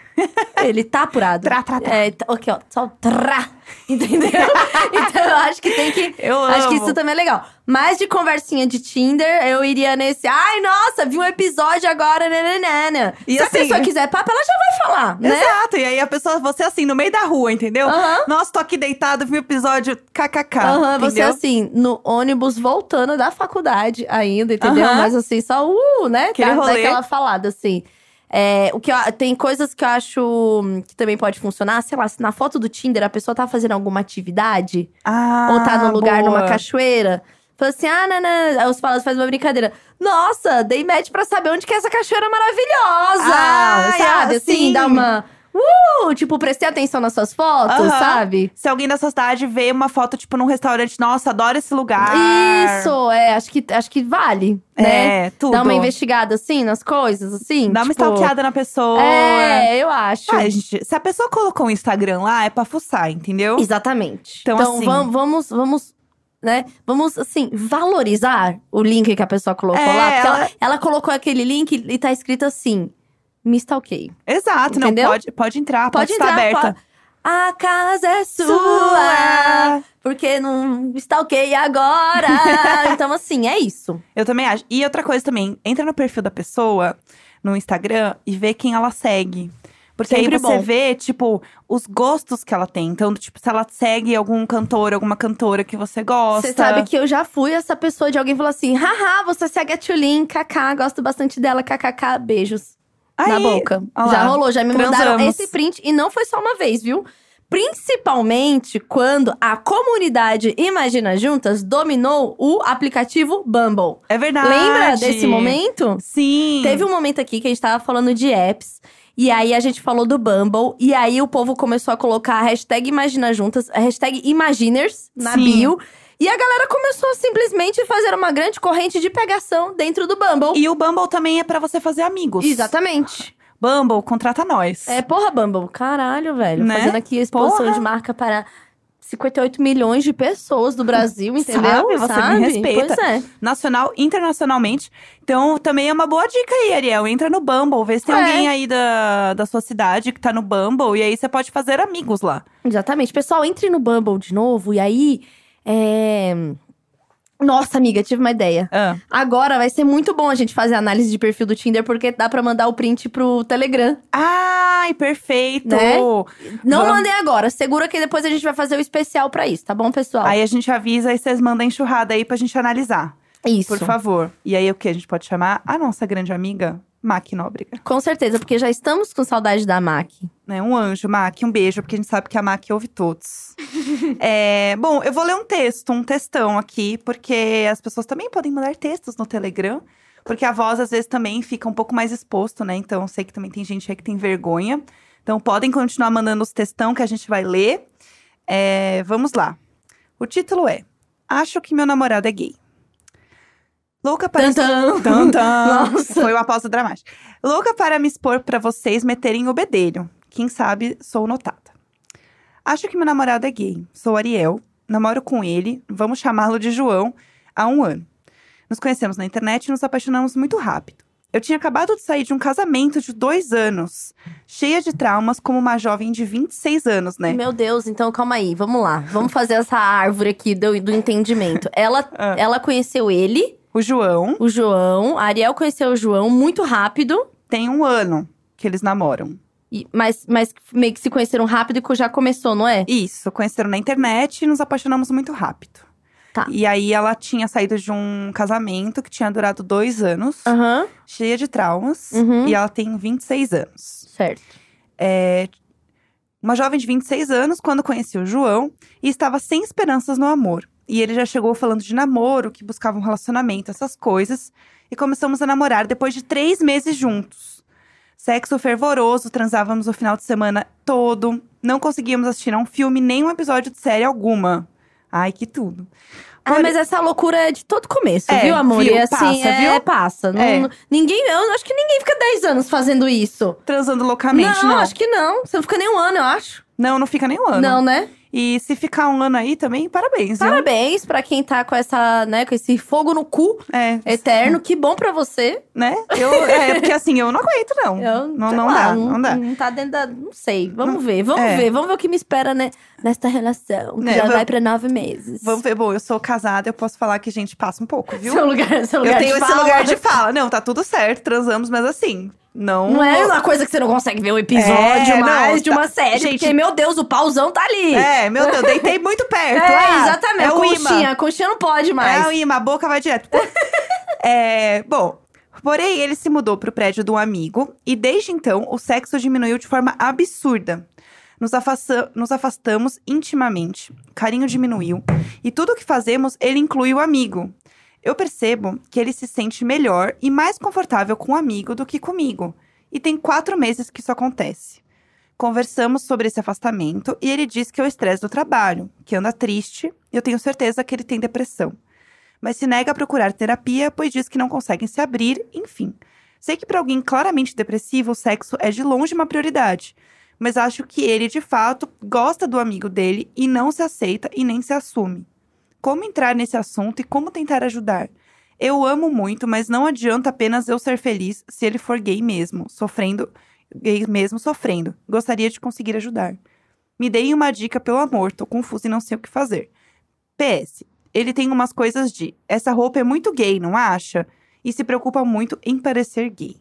ele tá apurado. Trá, trá, trá. É, aqui, ó, só trá, entendeu? então eu acho que tem que… Eu Acho que amo. isso também é legal. Mais de conversinha de Tinder, eu iria nesse… Ai, nossa, vi um episódio agora, nananana. E Se a assim- pessoa quiser papo, ela já vai falar, né? Exato, e aí a pessoa, você assim, no meio da rua, entendeu? Nossa, tô aqui deitado, vi o episódio kkk. Aham, você assim, no ônibus voltando da faculdade ainda, entendeu? Mas assim, só uh, né? Aquele Dá- rolê. Daquela falada, assim. É, o que eu- tem coisas que eu acho hum, que também pode funcionar, sei lá, se na foto do Tinder a pessoa tá fazendo alguma atividade, Ah, ou tá no lugar, boa. numa cachoeira. Fala assim, ah, não, não. Aí os falas faz uma brincadeira. Nossa, dei match pra saber onde que é essa cachoeira maravilhosa. Ah, sabe? assim, sim. dá uma. Uh! Tipo, prestei atenção nas suas fotos, Aham. sabe? Se alguém da sua cidade vê uma foto, tipo, num restaurante, nossa, adoro esse lugar. Isso, é, acho que, acho que vale, né? É, tudo. Dá uma investigada assim nas coisas, assim. Dá uma tipo, stalkeada na pessoa. É, eu acho. Ah, gente, se a pessoa colocou um Instagram lá, é pra fuçar, entendeu? Exatamente. Então, assim- vam- vamos, vamos, né? Vamos, assim, valorizar o link que a pessoa colocou É, lá. Porque ela... ela- ela colocou aquele link e tá escrito assim: me stalkei. Exato, Entendeu? não, pode, pode entrar, pode, Pode estar entrar, aberta. A casa é sua, Sua. porque não stalkei agora. então, assim, é isso. Eu também acho. E outra coisa também, entra no perfil da pessoa no Instagram e vê quem ela segue. Porque Sempre aí você bom. vê, tipo, os gostos que ela tem. Então, tipo, se ela segue algum cantor, alguma cantora que você gosta. Você sabe que eu já fui essa pessoa de alguém falou assim: haha, você segue a Tulin, kkk, gosto bastante dela, kkk, beijos. Na Aí, boca. ó lá, já rolou, já me mandaram transamos. esse print. E não foi só uma vez, viu? Principalmente quando a comunidade Imagina Juntas dominou o aplicativo Bumble. É verdade. Lembra desse momento? Sim. Teve um momento aqui que a gente tava falando de apps. E aí a gente falou do Bumble. E aí o povo começou a colocar a hashtag Imagina Juntas, a hashtag Imaginers na Sim. bio. E a galera começou a simplesmente fazer uma grande corrente de pegação dentro do Bumble. E o Bumble também é pra você fazer amigos. Exatamente. Bumble, contrata nós. É, porra, Bumble. Caralho, velho. Né? Fazendo aqui a exposição Porra. de marca para 58 milhões de pessoas do Brasil, entendeu? Sabe? Você me respeita. Pois é. Nacional, internacionalmente. Então, também é uma boa dica aí, Ariel. Entra no Bumble, vê se tem É. alguém aí da, da sua cidade que tá no Bumble. E aí você pode fazer amigos lá. Exatamente. Pessoal, entre no Bumble de novo. E aí, é... Nossa, amiga, tive uma ideia. Ah, Agora vai ser muito bom a gente fazer a análise de perfil do Tinder, porque dá pra mandar o print pro Telegram. Ai, perfeito! Né? Não Vamos- mandem agora, segura que depois a gente vai fazer o especial pra isso, tá bom, pessoal? Aí a gente avisa e vocês mandam a enxurrada aí pra gente analisar. isso. Por favor. E aí o que a gente pode chamar? A nossa grande amiga, Mac Nóbrega. Com certeza, porque já estamos com saudade da Mac. Né? Um anjo, Mac, um beijo, porque a gente sabe que a Mac ouve todos. É, bom, eu vou ler um texto, um textão aqui, porque as pessoas também podem mandar textos no Telegram. Porque a voz, às vezes, também fica um pouco mais exposto, né? Então, eu sei que também tem gente aí que tem vergonha. Então, podem continuar mandando os textão que a gente vai ler. É, vamos lá. O título é Acho que meu namorado é gay. Louca para... Tantã. Tan, tan. Nossa. Foi uma pausa dramática. Louca para me expor pra vocês meterem o bedelho. Quem sabe sou notada. Acho que meu namorado é gay. Sou Ariel. Namoro com ele, vamos chamá-lo de João, há um ano. Nos conhecemos na internet e nos apaixonamos muito rápido. Eu tinha acabado de sair de um casamento de dois anos, cheia de traumas, como uma jovem de 26 anos, né? Meu Deus, então calma aí, vamos lá. Vamos fazer essa árvore aqui do, do entendimento. Ela, Ah. ela conheceu ele, O João o João. A Ariel conheceu o João muito rápido. tem um ano que eles namoram. e- mas, mas meio que se conheceram rápido e já começou, não é? Isso, conheceram na internet e nos apaixonamos muito rápido. Tá. E aí ela tinha saído de um casamento que tinha durado dois anos, Aham, cheia de traumas, Uhum. e ela tem 26 anos. certo. É, uma jovem de 26 anos, quando conheceu o João, e estava sem esperanças no amor. E ele já chegou falando de namoro, que buscava um relacionamento, essas coisas. E começamos a namorar depois de três meses juntos. Sexo fervoroso, transávamos o final de semana todo. Não conseguíamos assistir a um filme, nem um episódio de série alguma. Ai, que tudo. Ah, mas essa loucura é de todo começo, É, viu, amor? viu? E assim, Passa, é, viu? passa. Não- É. ninguém, eu acho que ninguém fica 10 anos fazendo isso. Transando loucamente, não, não. acho que não. Você não fica nem um ano, eu acho. Não, não fica nem um ano. Não, né? E se ficar um ano aí também, parabéns? Parabéns pra quem tá com essa, né, com esse fogo no cu É, eterno. Que bom pra você. né? Eu, é, porque assim, eu não aguento, não. Eu, não não lá, dá, não dá. Não tá dentro da. Não sei. Vamos ver, vamos é. ver. Vamos ver o que me espera, né, nesta relação. Que É, já vamos- vai pra nove meses. Vamos ver. Bom, eu sou casada, eu posso falar que a gente passa um pouco, viu? Seu lugar, seu lugar eu tenho esse fala. lugar de fala. Não, tá tudo certo, transamos, mas assim, não. Não é uma coisa que você não consegue ver um episódio É, não, mais de tá- uma série. gente- porque, meu Deus, o pauzão tá ali. É, meu Deus, deitei muito perto. É, ah, exatamente. É a conchinha. A conchinha não pode mais. É o imã, a boca vai direto. é, bom, porém, ele se mudou pro prédio do amigo e desde então o sexo diminuiu de forma absurda. Nos, afasta- nos afastamos intimamente, o carinho diminuiu e tudo que fazemos ele inclui o amigo. Eu percebo que ele se sente melhor e mais confortável com o amigo do que comigo. E tem quatro meses que isso acontece. Conversamos sobre esse afastamento e ele diz que é o estresse do trabalho, que anda triste, e eu tenho certeza que ele tem depressão. Mas se nega a procurar terapia, pois diz que não conseguem se abrir, enfim. Sei que para alguém claramente depressivo, o sexo é de longe uma prioridade, mas acho que ele, de fato, gosta do amigo dele e não se aceita e nem se assume. Como entrar nesse assunto e como tentar ajudar? Eu amo muito, mas não adianta apenas eu ser feliz se ele for gay mesmo, sofrendo, gay mesmo sofrendo. Gostaria de conseguir ajudar. Me deem uma dica, pelo amor, tô confusa e não sei o que fazer. PS, ele tem umas coisas de essa roupa é muito gay, não acha? E se preocupa muito em parecer gay.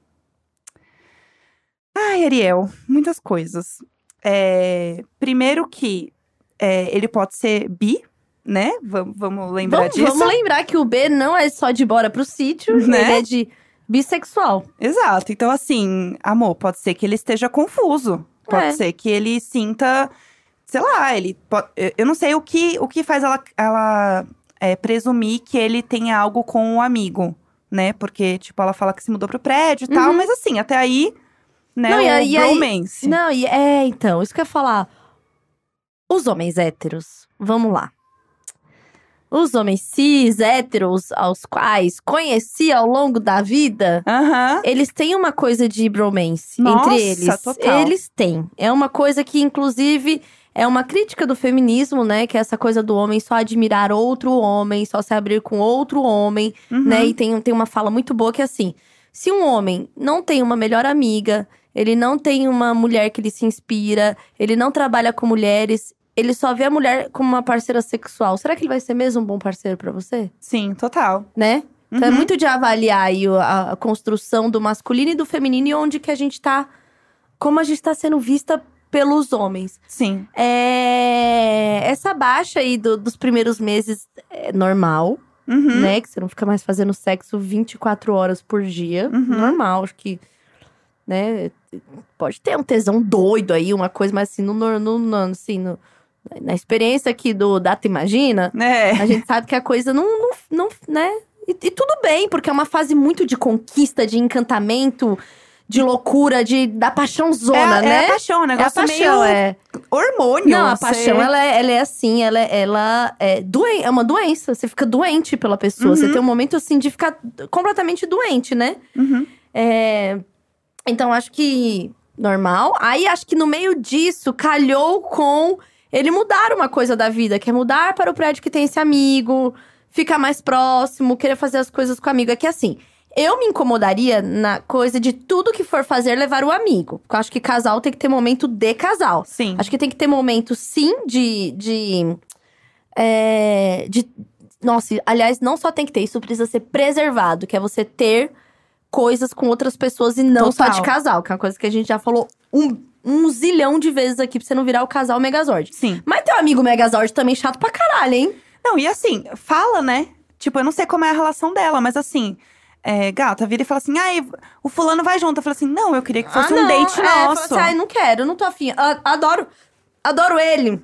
Ai, Ariel, muitas coisas. É, primeiro que é, ele pode ser bi, né? Vamos, vamos lembrar Vamos, disso. vamos lembrar que o B não é só de bora pro sítio, Né? ele é de bissexual. Exato. Então, assim, amor, pode ser que ele esteja confuso. Pode É. ser que ele sinta, sei lá, ele. po- eu- não sei o que, o que faz ela, ela é, presumir que ele tenha algo com o amigo, né? Porque, tipo, ela fala que se mudou pro prédio e tal, mas assim, até aí, né? Não, e aí- e bromance. Não, e é, então, isso que eu ia falar. Os homens héteros, vamos lá. Os homens cis, héteros, aos quais conheci ao longo da vida, Aham. eles têm uma coisa de bromance Nossa, entre eles. total. Eles têm. É uma coisa que, inclusive, é uma crítica do feminismo, né? Que é essa coisa do homem só admirar outro homem, só se abrir com outro homem, Uhum. né? E tem, tem uma fala muito boa que é assim: se um homem não tem uma melhor amiga, ele não tem uma mulher que ele se inspira, ele não trabalha com mulheres, ele só vê a mulher como uma parceira sexual. Será que ele vai ser mesmo um bom parceiro pra você? Sim, total. Né? Então é Uhum. muito de avaliar aí a, a construção do masculino e do feminino e onde que a gente tá. Como a gente tá sendo vista pelos homens. Sim. É, essa baixa aí do- dos primeiros meses é normal, Uhum. né? Que você não fica mais fazendo sexo 24 horas por dia. Uhum. Normal, acho que. Né? Pode ter um tesão doido aí, uma coisa, mas assim, no, no, no- assim, no- na experiência aqui do Data Imagina, É. a gente sabe que a coisa não, não, não né? E, e tudo bem, porque é uma fase muito de conquista, de encantamento, de loucura, de da paixão zona, é, né? é a paixão, um É a negócio paixão, é. hormônio. Não, a você- paixão, ela é, ela é assim, ela, é- ela é, doen é uma doença. Você fica doente pela pessoa. Você Uhum. tem um momento, assim, de ficar completamente doente, né? Uhum. É, Então, acho que normal. Aí, acho que no meio disso, calhou com ele mudar uma coisa da vida. Que é mudar para o prédio que tem esse amigo. Ficar mais próximo, querer fazer as coisas com o amigo. É que, assim… Eu me incomodaria na coisa de tudo que for fazer levar o amigo. Porque eu acho que casal tem que ter momento de casal. Sim. Acho que tem que ter momento, sim, de. de, é, de nossa, aliás, não só tem que ter, isso precisa ser preservado, que é você ter coisas com outras pessoas e não só Total. de casal, que é uma coisa que a gente já falou um, um zilhão de vezes aqui pra você não virar o casal Megazord. Sim. Mas teu amigo Megazord também chato pra caralho, hein? Não, e assim, fala, né? Tipo, eu não sei como é a relação dela, mas assim. É, gata, vira e fala assim: ai, o fulano vai junto. Eu falo assim: não, eu queria que fosse Ah, um não, date é, fala nosso. assim, Ai, não quero, não tô afim. Adoro, adoro ele.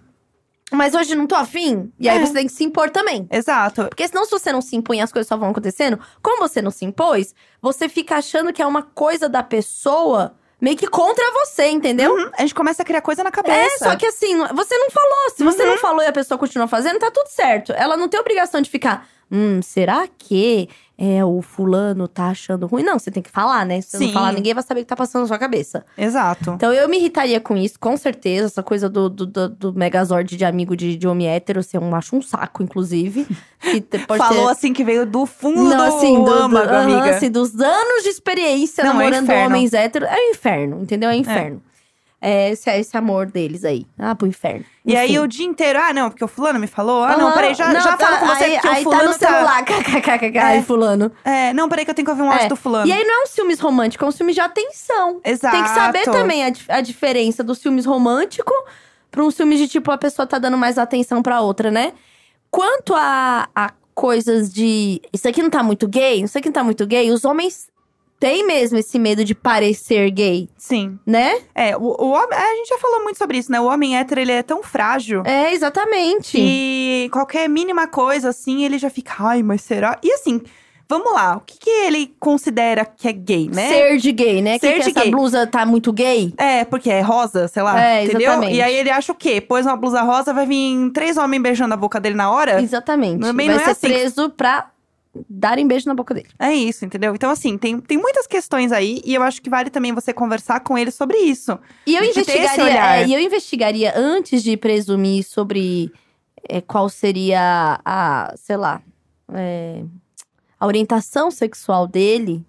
Mas hoje não tô afim. E aí É. você tem que se impor também. Exato. Porque senão, se você não se impõe, as coisas só vão acontecendo. Como você não se impôs, você fica achando que é uma coisa da pessoa meio que contra você, entendeu? Uhum, A gente começa a criar coisa na cabeça. É, só que assim, você não falou. Se você não falou e a pessoa continua fazendo, tá tudo certo. Ela não tem obrigação de ficar. Hum, será que é, o fulano tá achando ruim? Não, você tem que falar, né? Se você Sim. não falar, ninguém vai saber o que tá passando na sua cabeça. Exato. Então eu me irritaria com isso, com certeza. Essa coisa do, do, do, do Megazord de amigo de, de homem hétero, assim, eu acho um saco, inclusive. Falou assim que veio do fundo Não, do assim, do, do, âmago, aham, amiga. assim, dos anos de experiência Não, é namorando inferno. homens héteros. É um inferno, entendeu? É inferno. É esse, é esse amor deles aí. Ah, pro inferno. E aí Enfim. o dia inteiro, ah, não, porque o fulano me falou. Ah, não, peraí, já, não, já tá- falo com você aí, porque aí o fulano tá no celular, kkkk, ai, fulano. É, não, peraí que eu tenho que ouvir um áudio É. do fulano. E aí não é um ciúmes romântico, é um ciúme de atenção. Exato. Tem que saber também a, a diferença do ciúmes romântico pra um ciúme de tipo, a pessoa tá dando mais atenção pra outra, né? Quanto a, a coisas de. Isso aqui não tá muito gay, isso aqui não tá muito gay, os homens têm mesmo esse medo de parecer gay, Sim. né? É, o, o homem. A gente já falou muito sobre isso, né? O homem hétero, ele é tão frágil. É, exatamente. que qualquer mínima coisa, assim, ele já fica, ai, mas será? E assim, vamos lá, o que, que ele considera que é gay, né? Ser de gay, né? Ser que, que de essa gay. blusa tá muito gay? É, porque é rosa, sei lá, É, entendeu? exatamente. E aí ele acha o quê? Pôs uma blusa rosa, vai vir três homens beijando a boca dele na hora? Exatamente. Também Vai não é ser assim. preso pra darem beijo na boca dele. É isso, entendeu? Então, assim, tem, tem muitas questões aí, e eu acho que vale também você conversar com ele sobre isso. E eu investigaria, é, e eu investigaria antes de presumir sobre é, qual seria a, sei lá, é, a orientação sexual dele.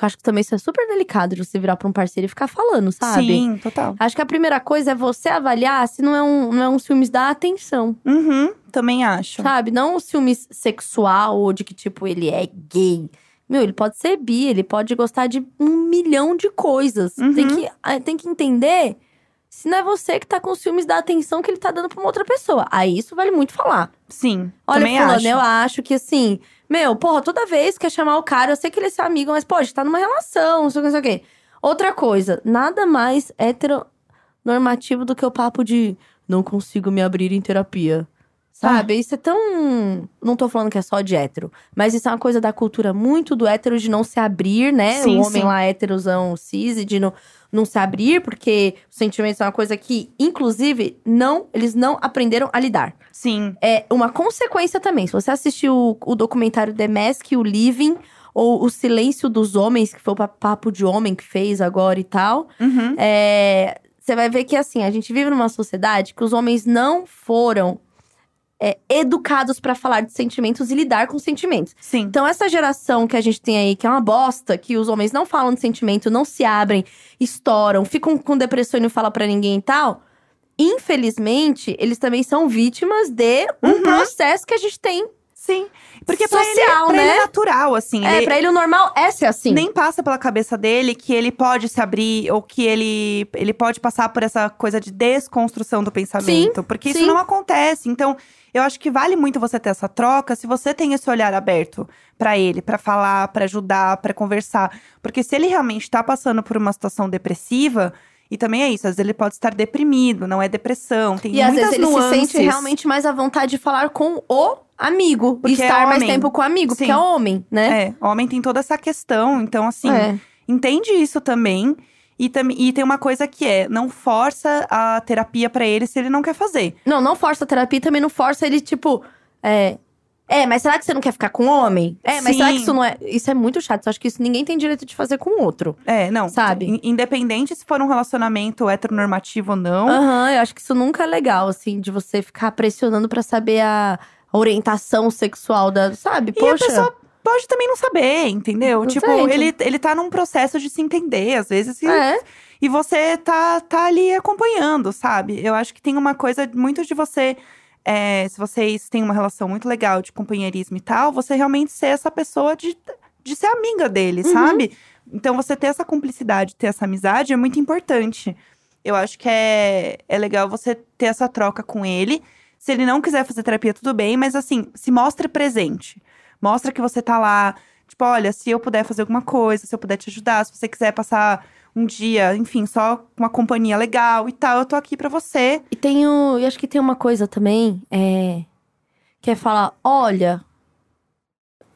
Eu acho que também isso é super delicado de você virar pra um parceiro e ficar falando, sabe? Sim, total. Acho que a primeira coisa é você avaliar se não é um, não é um ciúmes da atenção, Uhum, também acho. sabe? Não um ciúmes sexual ou de que, tipo, ele é gay. Meu, ele pode ser bi, ele pode gostar de um milhão de coisas. Uhum. Tem, que, tem que entender se não é você que tá com ciúmes da atenção que ele tá dando pra uma outra pessoa. Aí isso vale muito falar. Sim, Olha, também fulano, acho. eu acho que assim, meu, porra, toda vez que quer chamar o cara, eu sei que ele é seu amigo, mas, pô, a gente tá numa relação, não sei o que, não sei o que. Outra coisa, nada mais heteronormativo do que o papo de não consigo me abrir em terapia. Sabe? Isso é tão. Não tô falando que é só de hétero, mas isso é uma coisa da cultura muito do hétero de não se abrir, né? Sim, o homem sim. lá héterozão cis e de não, não se abrir, porque os sentimentos é uma coisa que, inclusive, não, eles não aprenderam a lidar. Sim. É uma consequência também. Se você assistiu o, o documentário The Mask, o Living, ou O Silêncio dos Homens, que foi o pa- Papo de Homem que fez agora e tal, Uhum. é, você vai ver que assim, a gente vive numa sociedade que os homens não foram é, educados pra falar de sentimentos e lidar com sentimentos. Sim. Então, essa geração que a gente tem aí, que é uma bosta, que os homens não falam de sentimento, não se abrem, estouram, ficam com depressão e não falam pra ninguém e tal. Infelizmente, eles também são vítimas de um Uhum. processo que a gente tem. Sim. Porque pra, ele, Social, pra ele né? é natural, assim. É, ele pra ele o normal é ser assim. nem passa pela cabeça dele que ele pode se abrir ou que ele, ele pode passar por essa coisa de desconstrução do pensamento. porque isso sim. não acontece. Então, eu acho que vale muito você ter essa troca se você tem esse olhar aberto pra ele, pra falar, pra ajudar, pra conversar. Porque se ele realmente tá passando por uma situação depressiva, e também é isso, às vezes ele pode estar deprimido, não é depressão, tem E às muitas vezes ele nuances. se sente realmente mais à vontade de falar com o amigo. Porque e é estar mais homem. tempo com o amigo, porque Sim. é homem, né? É, homem tem toda essa questão, então assim, É. entende isso também. E, tam e tem uma coisa que é, não força a terapia pra ele se ele não quer fazer. Não, não força a terapia, também não força ele, tipo. É. É, mas será que você não quer ficar com homem? É, mas será que Sim. isso não é. Isso é muito chato. Eu acho que isso ninguém tem direito de fazer com o outro. É, não. Sabe? in- Independente se for um relacionamento heteronormativo ou não. Aham, eu acho que isso nunca é legal, assim, de você ficar pressionando pra saber a orientação sexual da. Sabe? E Poxa. Pode também não saber, entendeu? Não tipo, sei, ele, ele tá num processo de se entender, às vezes. E, É. e você tá, tá ali acompanhando, sabe? Eu acho que tem uma coisa muito de você. é, se vocês têm uma relação muito legal de companheirismo e tal, você realmente ser essa pessoa de, de ser amiga dele, Uhum. sabe? Então, você ter essa cumplicidade, ter essa amizade é muito importante. Eu acho que é, é legal você ter essa troca com ele. Se ele não quiser fazer terapia, tudo bem, mas assim, se mostre presente. Mostra que você tá lá. Tipo, olha, se eu puder fazer alguma coisa, se eu puder te ajudar, se você quiser passar um dia, enfim, só com uma companhia legal e tal, eu tô aqui pra você. E tem o. E acho que tem uma coisa também, é. Que é falar: olha,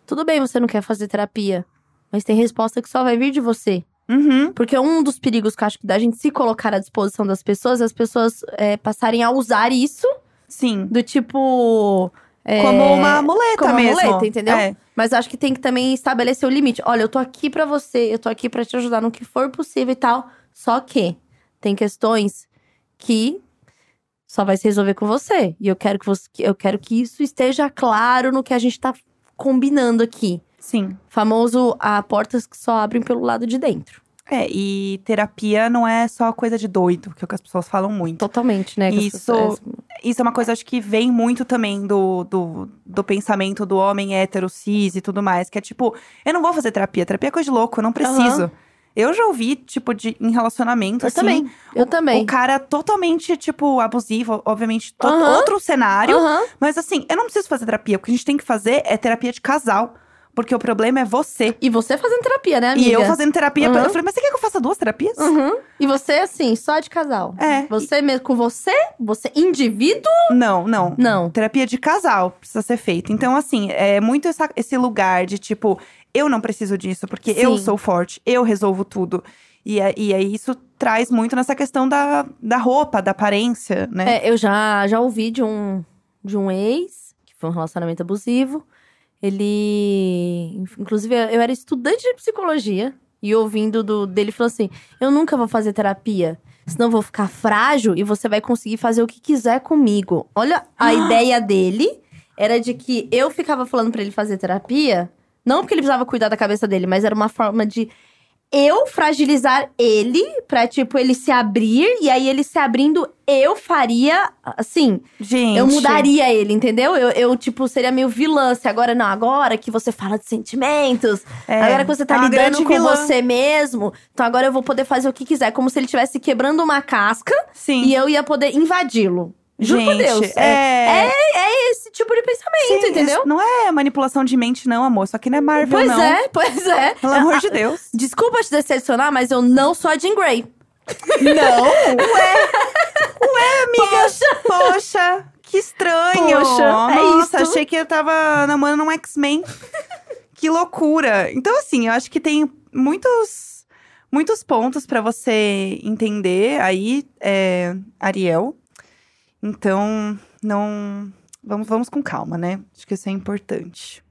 tudo bem você não quer fazer terapia, mas tem resposta que só vai vir de você. Uhum. Porque um dos perigos que eu acho que da gente se colocar à disposição das pessoas, é as pessoas é, passarem a usar isso Sim. do tipo. É, Como uma muleta como uma mesmo. muleta, entendeu? É. Mas acho que tem que também estabelecer o limite. Olha, eu tô aqui pra você, eu tô aqui pra te ajudar no que for possível e tal. Só que tem questões que só vai se resolver com você. E eu quero que você, eu quero que isso esteja claro no que a gente tá combinando aqui. Sim. Famoso a portas que só abrem pelo lado de dentro. É, e terapia não é só coisa de doido, que é o que as pessoas falam muito. Totalmente, né? Isso- pessoas- Isso é uma coisa, acho que vem muito também do, do, do pensamento do homem hétero, cis e tudo mais. Que é tipo, eu não vou fazer terapia. Terapia é coisa de louco, eu não preciso. Eu já ouvi, tipo, de, em relacionamento, Eu assim. também. Eu também. O cara totalmente, tipo, abusivo, obviamente, to- Aham. outro cenário. Aham. Mas assim, eu não preciso fazer terapia. O que a gente tem que fazer é terapia de casal. Porque o problema é você. E você fazendo terapia, né, amiga? E eu fazendo terapia. Uhum. Eu falei, mas você quer que eu faça duas terapias? Uhum. E você, assim, só de casal. É. Você mesmo, com você, você indivíduo? Não, não. Não. Terapia de casal precisa ser feita. Então, assim, é muito essa- esse lugar de tipo, eu não preciso disso, porque eu Sim. sou forte, eu resolvo tudo. E, é- e aí isso traz muito nessa questão da, da roupa, da aparência, né? É, eu já, já ouvi de um, de um ex, que foi um relacionamento abusivo. Ele. Inclusive, eu era estudante de psicologia. E ouvindo do, dele, falou assim: Eu nunca vou fazer terapia. Senão eu vou ficar frágil e você vai conseguir fazer o que quiser comigo. Olha, a ideia dele era de que eu ficava falando pra ele fazer terapia. Não porque ele precisava cuidar da cabeça dele, mas era uma forma de eu fragilizar ele pra, tipo, ele se abrir. E aí, ele se abrindo, eu faria, assim, Gente. eu mudaria ele, entendeu? Eu, eu, tipo, seria meio vilã. Se agora, não, agora que você fala de sentimentos, É, agora que você tá é lidando com vilã. você mesmo, então agora eu vou poder fazer o que quiser. Como se ele estivesse quebrando uma casca Sim. e eu ia poder invadi-lo. Juro por Gente, Deus. É... é esse tipo de pensamento, Sim, entendeu? isso Não é manipulação de mente, não, amor. Isso aqui não é Marvel, Pois não. é, pois é. Pelo amor Ah, de Deus. Desculpa te decepcionar, mas eu não sou a Jean Grey. Não! Amiga, poxa, que estranho. Poxa, é Nossa, isso. achei que eu tava namorando um X-Men. que loucura. Então, assim, eu acho que tem muitos, muitos pontos pra você entender aí, é, Ariel. Então, não. Vamos, vamos com calma, né? Acho que isso é importante.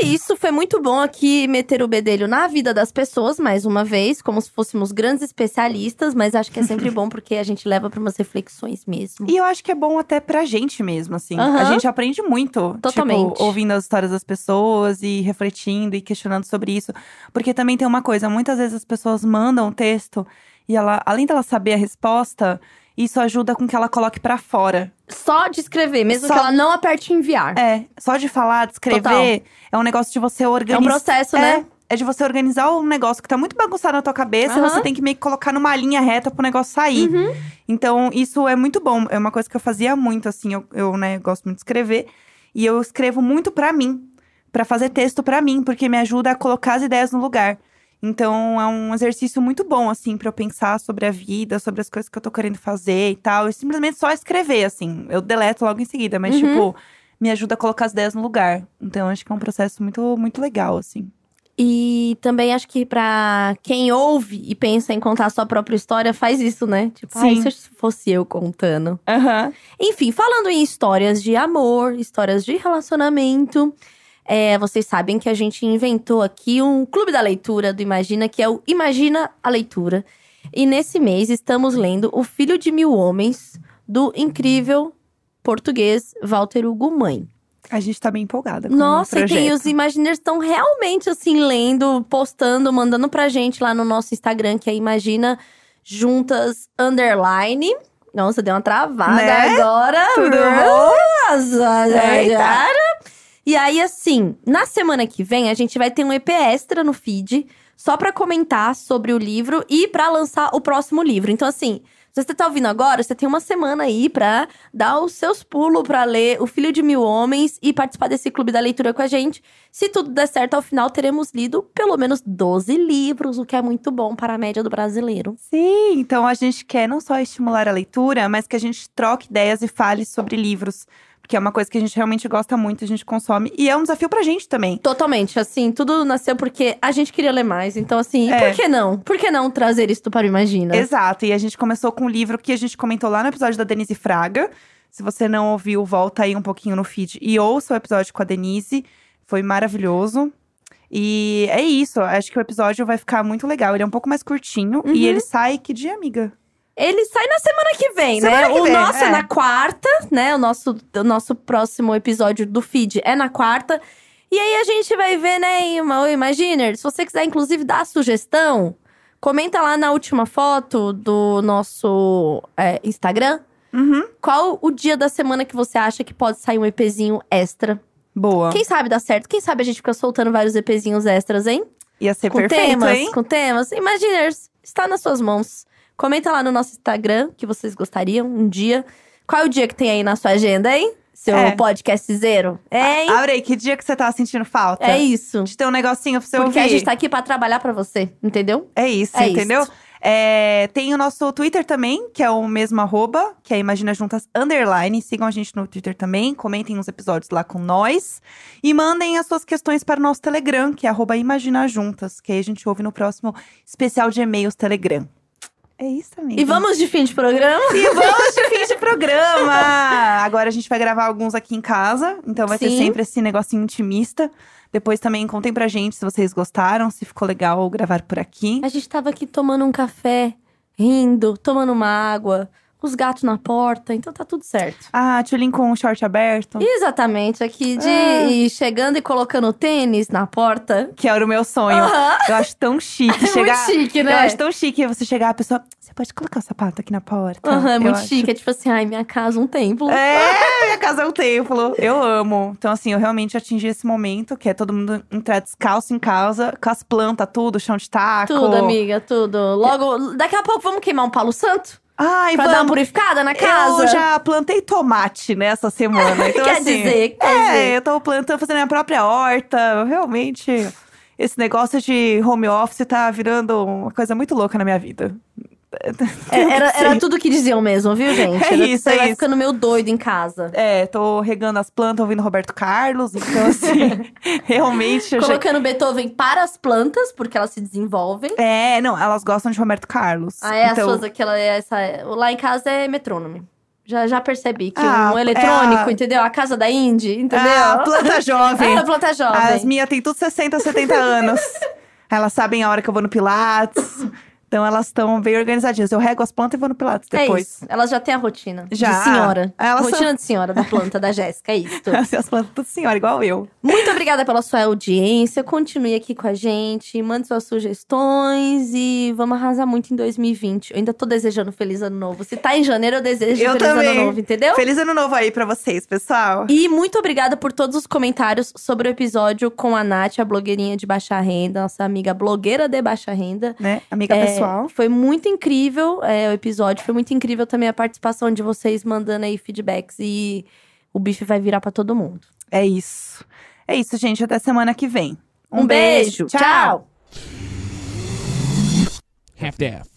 É isso, foi muito bom aqui meter o bedelho na vida das pessoas, mais uma vez, como se fôssemos grandes especialistas, mas acho que é sempre bom porque a gente leva para umas reflexões mesmo. E eu acho que é bom até pra gente mesmo, assim. A Aham. gente aprende muito. Totalmente. Tipo, ouvindo as histórias das pessoas e refletindo e questionando sobre isso. Porque também tem uma coisa, muitas vezes as pessoas mandam um texto e ela, além dela saber a resposta, isso ajuda com que ela coloque pra fora. Só de escrever, mesmo Só- que ela não aperte enviar. É, só de falar, de escrever, é um negócio de você É um organizar. processo, é, né? É de você organizar um negócio que tá muito bagunçado na tua cabeça, Aham. você tem que meio que colocar numa linha reta pro negócio sair. Uhum. Então, isso é muito bom. É uma coisa que eu fazia muito, assim. Eu, eu né, gosto muito de escrever. E eu escrevo muito pra mim. pra fazer texto pra mim, porque me ajuda a colocar as ideias no lugar. Então, é um exercício muito bom, assim, pra eu pensar sobre a vida, sobre as coisas que eu tô querendo fazer e tal. E simplesmente só escrever, assim. Eu deleto logo em seguida, mas, Uhum. tipo, me ajuda a colocar as ideias no lugar. Então, acho que é um processo muito, muito legal, assim. E também acho que pra quem ouve e pensa em contar a sua própria história, faz isso, né? Tipo, Sim. se fosse eu contando. Aham. Enfim, falando em histórias de amor, histórias de relacionamento, é, vocês sabem que a gente inventou aqui um clube da leitura do Imagina, que é o Imagina a Leitura. E nesse mês estamos lendo O Filho de Mil Homens, do incrível português Walter Hugo Mãe. A gente tá bem empolgada com Nossa, o e tem os Imaginers estão realmente assim lendo, postando, mandando pra gente lá no nosso Instagram, que é Imagina Juntas Underline. Nossa, deu uma travada Né? agora. Tudo bom? Nossa, Eita. E aí, assim, na semana que vem, a gente vai ter um EP extra no feed, só pra comentar sobre o livro e pra lançar o próximo livro. Então, assim, se você tá ouvindo agora, você tem uma semana aí pra dar os seus pulos pra ler O Filho de Mil Homens e participar desse clube da leitura com a gente. Se tudo der certo, ao final teremos lido pelo menos 12 livros, o que é muito bom para a média do brasileiro. Sim, então a gente quer não só estimular a leitura, mas que a gente troque ideias e fale sobre livros. Porque é uma coisa que a gente realmente gosta muito, a gente consome. E é um desafio pra gente também. Totalmente, assim, tudo nasceu porque a gente queria ler mais. Então, assim, É. por que não? Por que não trazer isso para o Imagina? Exato, e a gente começou com um livro que a gente comentou lá no episódio da Denise Fraga. Se você não ouviu, volta aí um pouquinho no feed e ouça o episódio com a Denise. Foi maravilhoso. E é isso, acho que o episódio vai ficar muito legal. Ele é um pouco mais curtinho Uhum. e ele sai que dia, amiga? Ele sai na semana que vem, Semana né? que o vem, nosso é. é. na quarta, né? O nosso, o nosso próximo episódio do feed é na quarta. E aí a gente vai ver, né, Imaginer? Se você quiser, inclusive, dar sugestão, comenta lá na última foto do nosso é, Instagram. Uhum. Qual o dia da semana que você acha que pode sair um EPzinho extra? Boa. Quem sabe dá certo? Quem sabe a gente fica soltando vários EPzinhos extras, hein? Ia ser com perfeito, temas, hein? com temas. Imaginers, está nas suas mãos. Comenta lá no nosso Instagram que vocês gostariam um dia. Qual é o dia que tem aí na sua agenda, hein? Seu É. podcast zero? Hein? Abre aí, que dia que você tá sentindo falta? é isso. De ter um negocinho pra você Porque ouvir. a gente tá aqui pra trabalhar pra você, entendeu? É isso, É entendeu? isso. É, tem o nosso Twitter também, que é o mesmo arroba, que é Imagina Juntas Underline. Sigam a gente no Twitter também, comentem os episódios lá com nós. E mandem as suas questões para o nosso Telegram, que é arroba Imagina Juntas, que aí a gente ouve no próximo especial de e-mails Telegram. É isso, amiga. E vamos de fim de programa? E vamos de fim de programa! Agora a gente vai gravar alguns aqui em casa, então vai ter Sim. sempre esse negocinho intimista. Depois também contem pra gente se vocês gostaram, se ficou legal gravar por aqui. A gente tava aqui tomando um café, rindo, tomando uma água, os gatos na porta, então tá tudo certo. Ah, Tulin com o short aberto. Exatamente, aqui de Ah. ir chegando e colocando o tênis na porta. Que era o meu sonho. Eu acho tão chique É chegar. muito chique, né? Eu acho tão chique você chegar, a pessoa. Você pode colocar o sapato aqui na porta? Aham, é muito acho. chique. É tipo assim, ai, minha casa, um templo. É, minha casa é um templo. Eu amo. Então, assim, eu realmente atingi esse momento, que é todo mundo entrar descalço em casa, com as plantas, tudo, chão de taco. Tudo, amiga, tudo. Logo, daqui a pouco vamos queimar um Paulo Santo? Ai, Pra dar uma vamos. purificada na casa? Eu já plantei tomate nessa semana. Então, Quer assim, dizer, quer é, dizer. eu tô plantando, fazendo minha própria horta. Realmente, esse negócio de home office tá virando uma coisa muito louca na minha vida. É, era, era tudo que diziam mesmo, viu, gente? É Era- isso, Você é vai isso. ficando meio doido em casa. É, tô regando as plantas, ouvindo Roberto Carlos. Então, assim, realmente. Colocando Beethoven para as plantas, porque elas se desenvolvem. É, não, elas gostam de Roberto Carlos. Ah, é então, as suas, aquela, é essa, lá em casa é metrônome. Já, já percebi que Ah, um eletrônico, é a- entendeu? A casa da Indy, entendeu? Ah, planta jovem. Ah, planta jovem. As minhas têm tudo 60, 70 anos. Elas sabem a hora que eu vou no Pilates. Então elas estão bem organizadinhas. Eu rego as plantas e vou no Pilates É depois. isso. Elas já têm a rotina. Já. De senhora. Elas rotina são- de senhora da planta da Jéssica, é isso. As plantas tudo senhora, igual eu. Muito obrigada pela sua audiência. Continue aqui com a gente. Mande suas sugestões e vamos arrasar muito em 2020. Eu ainda tô desejando feliz ano novo. Se tá em janeiro, eu desejo Eu feliz também. ano novo, entendeu? Feliz ano novo aí pra vocês, pessoal. E muito obrigada por todos os comentários sobre o episódio com a Nath, a blogueirinha de baixa renda, nossa amiga blogueira de baixa renda. Né, amiga É, pessoal. Foi muito incrível é, o episódio, foi muito incrível também a participação de vocês mandando aí feedbacks e o bife vai virar pra todo mundo. É isso. É isso, gente. Até semana que vem. Um, beijo, tchau. Half-Daff.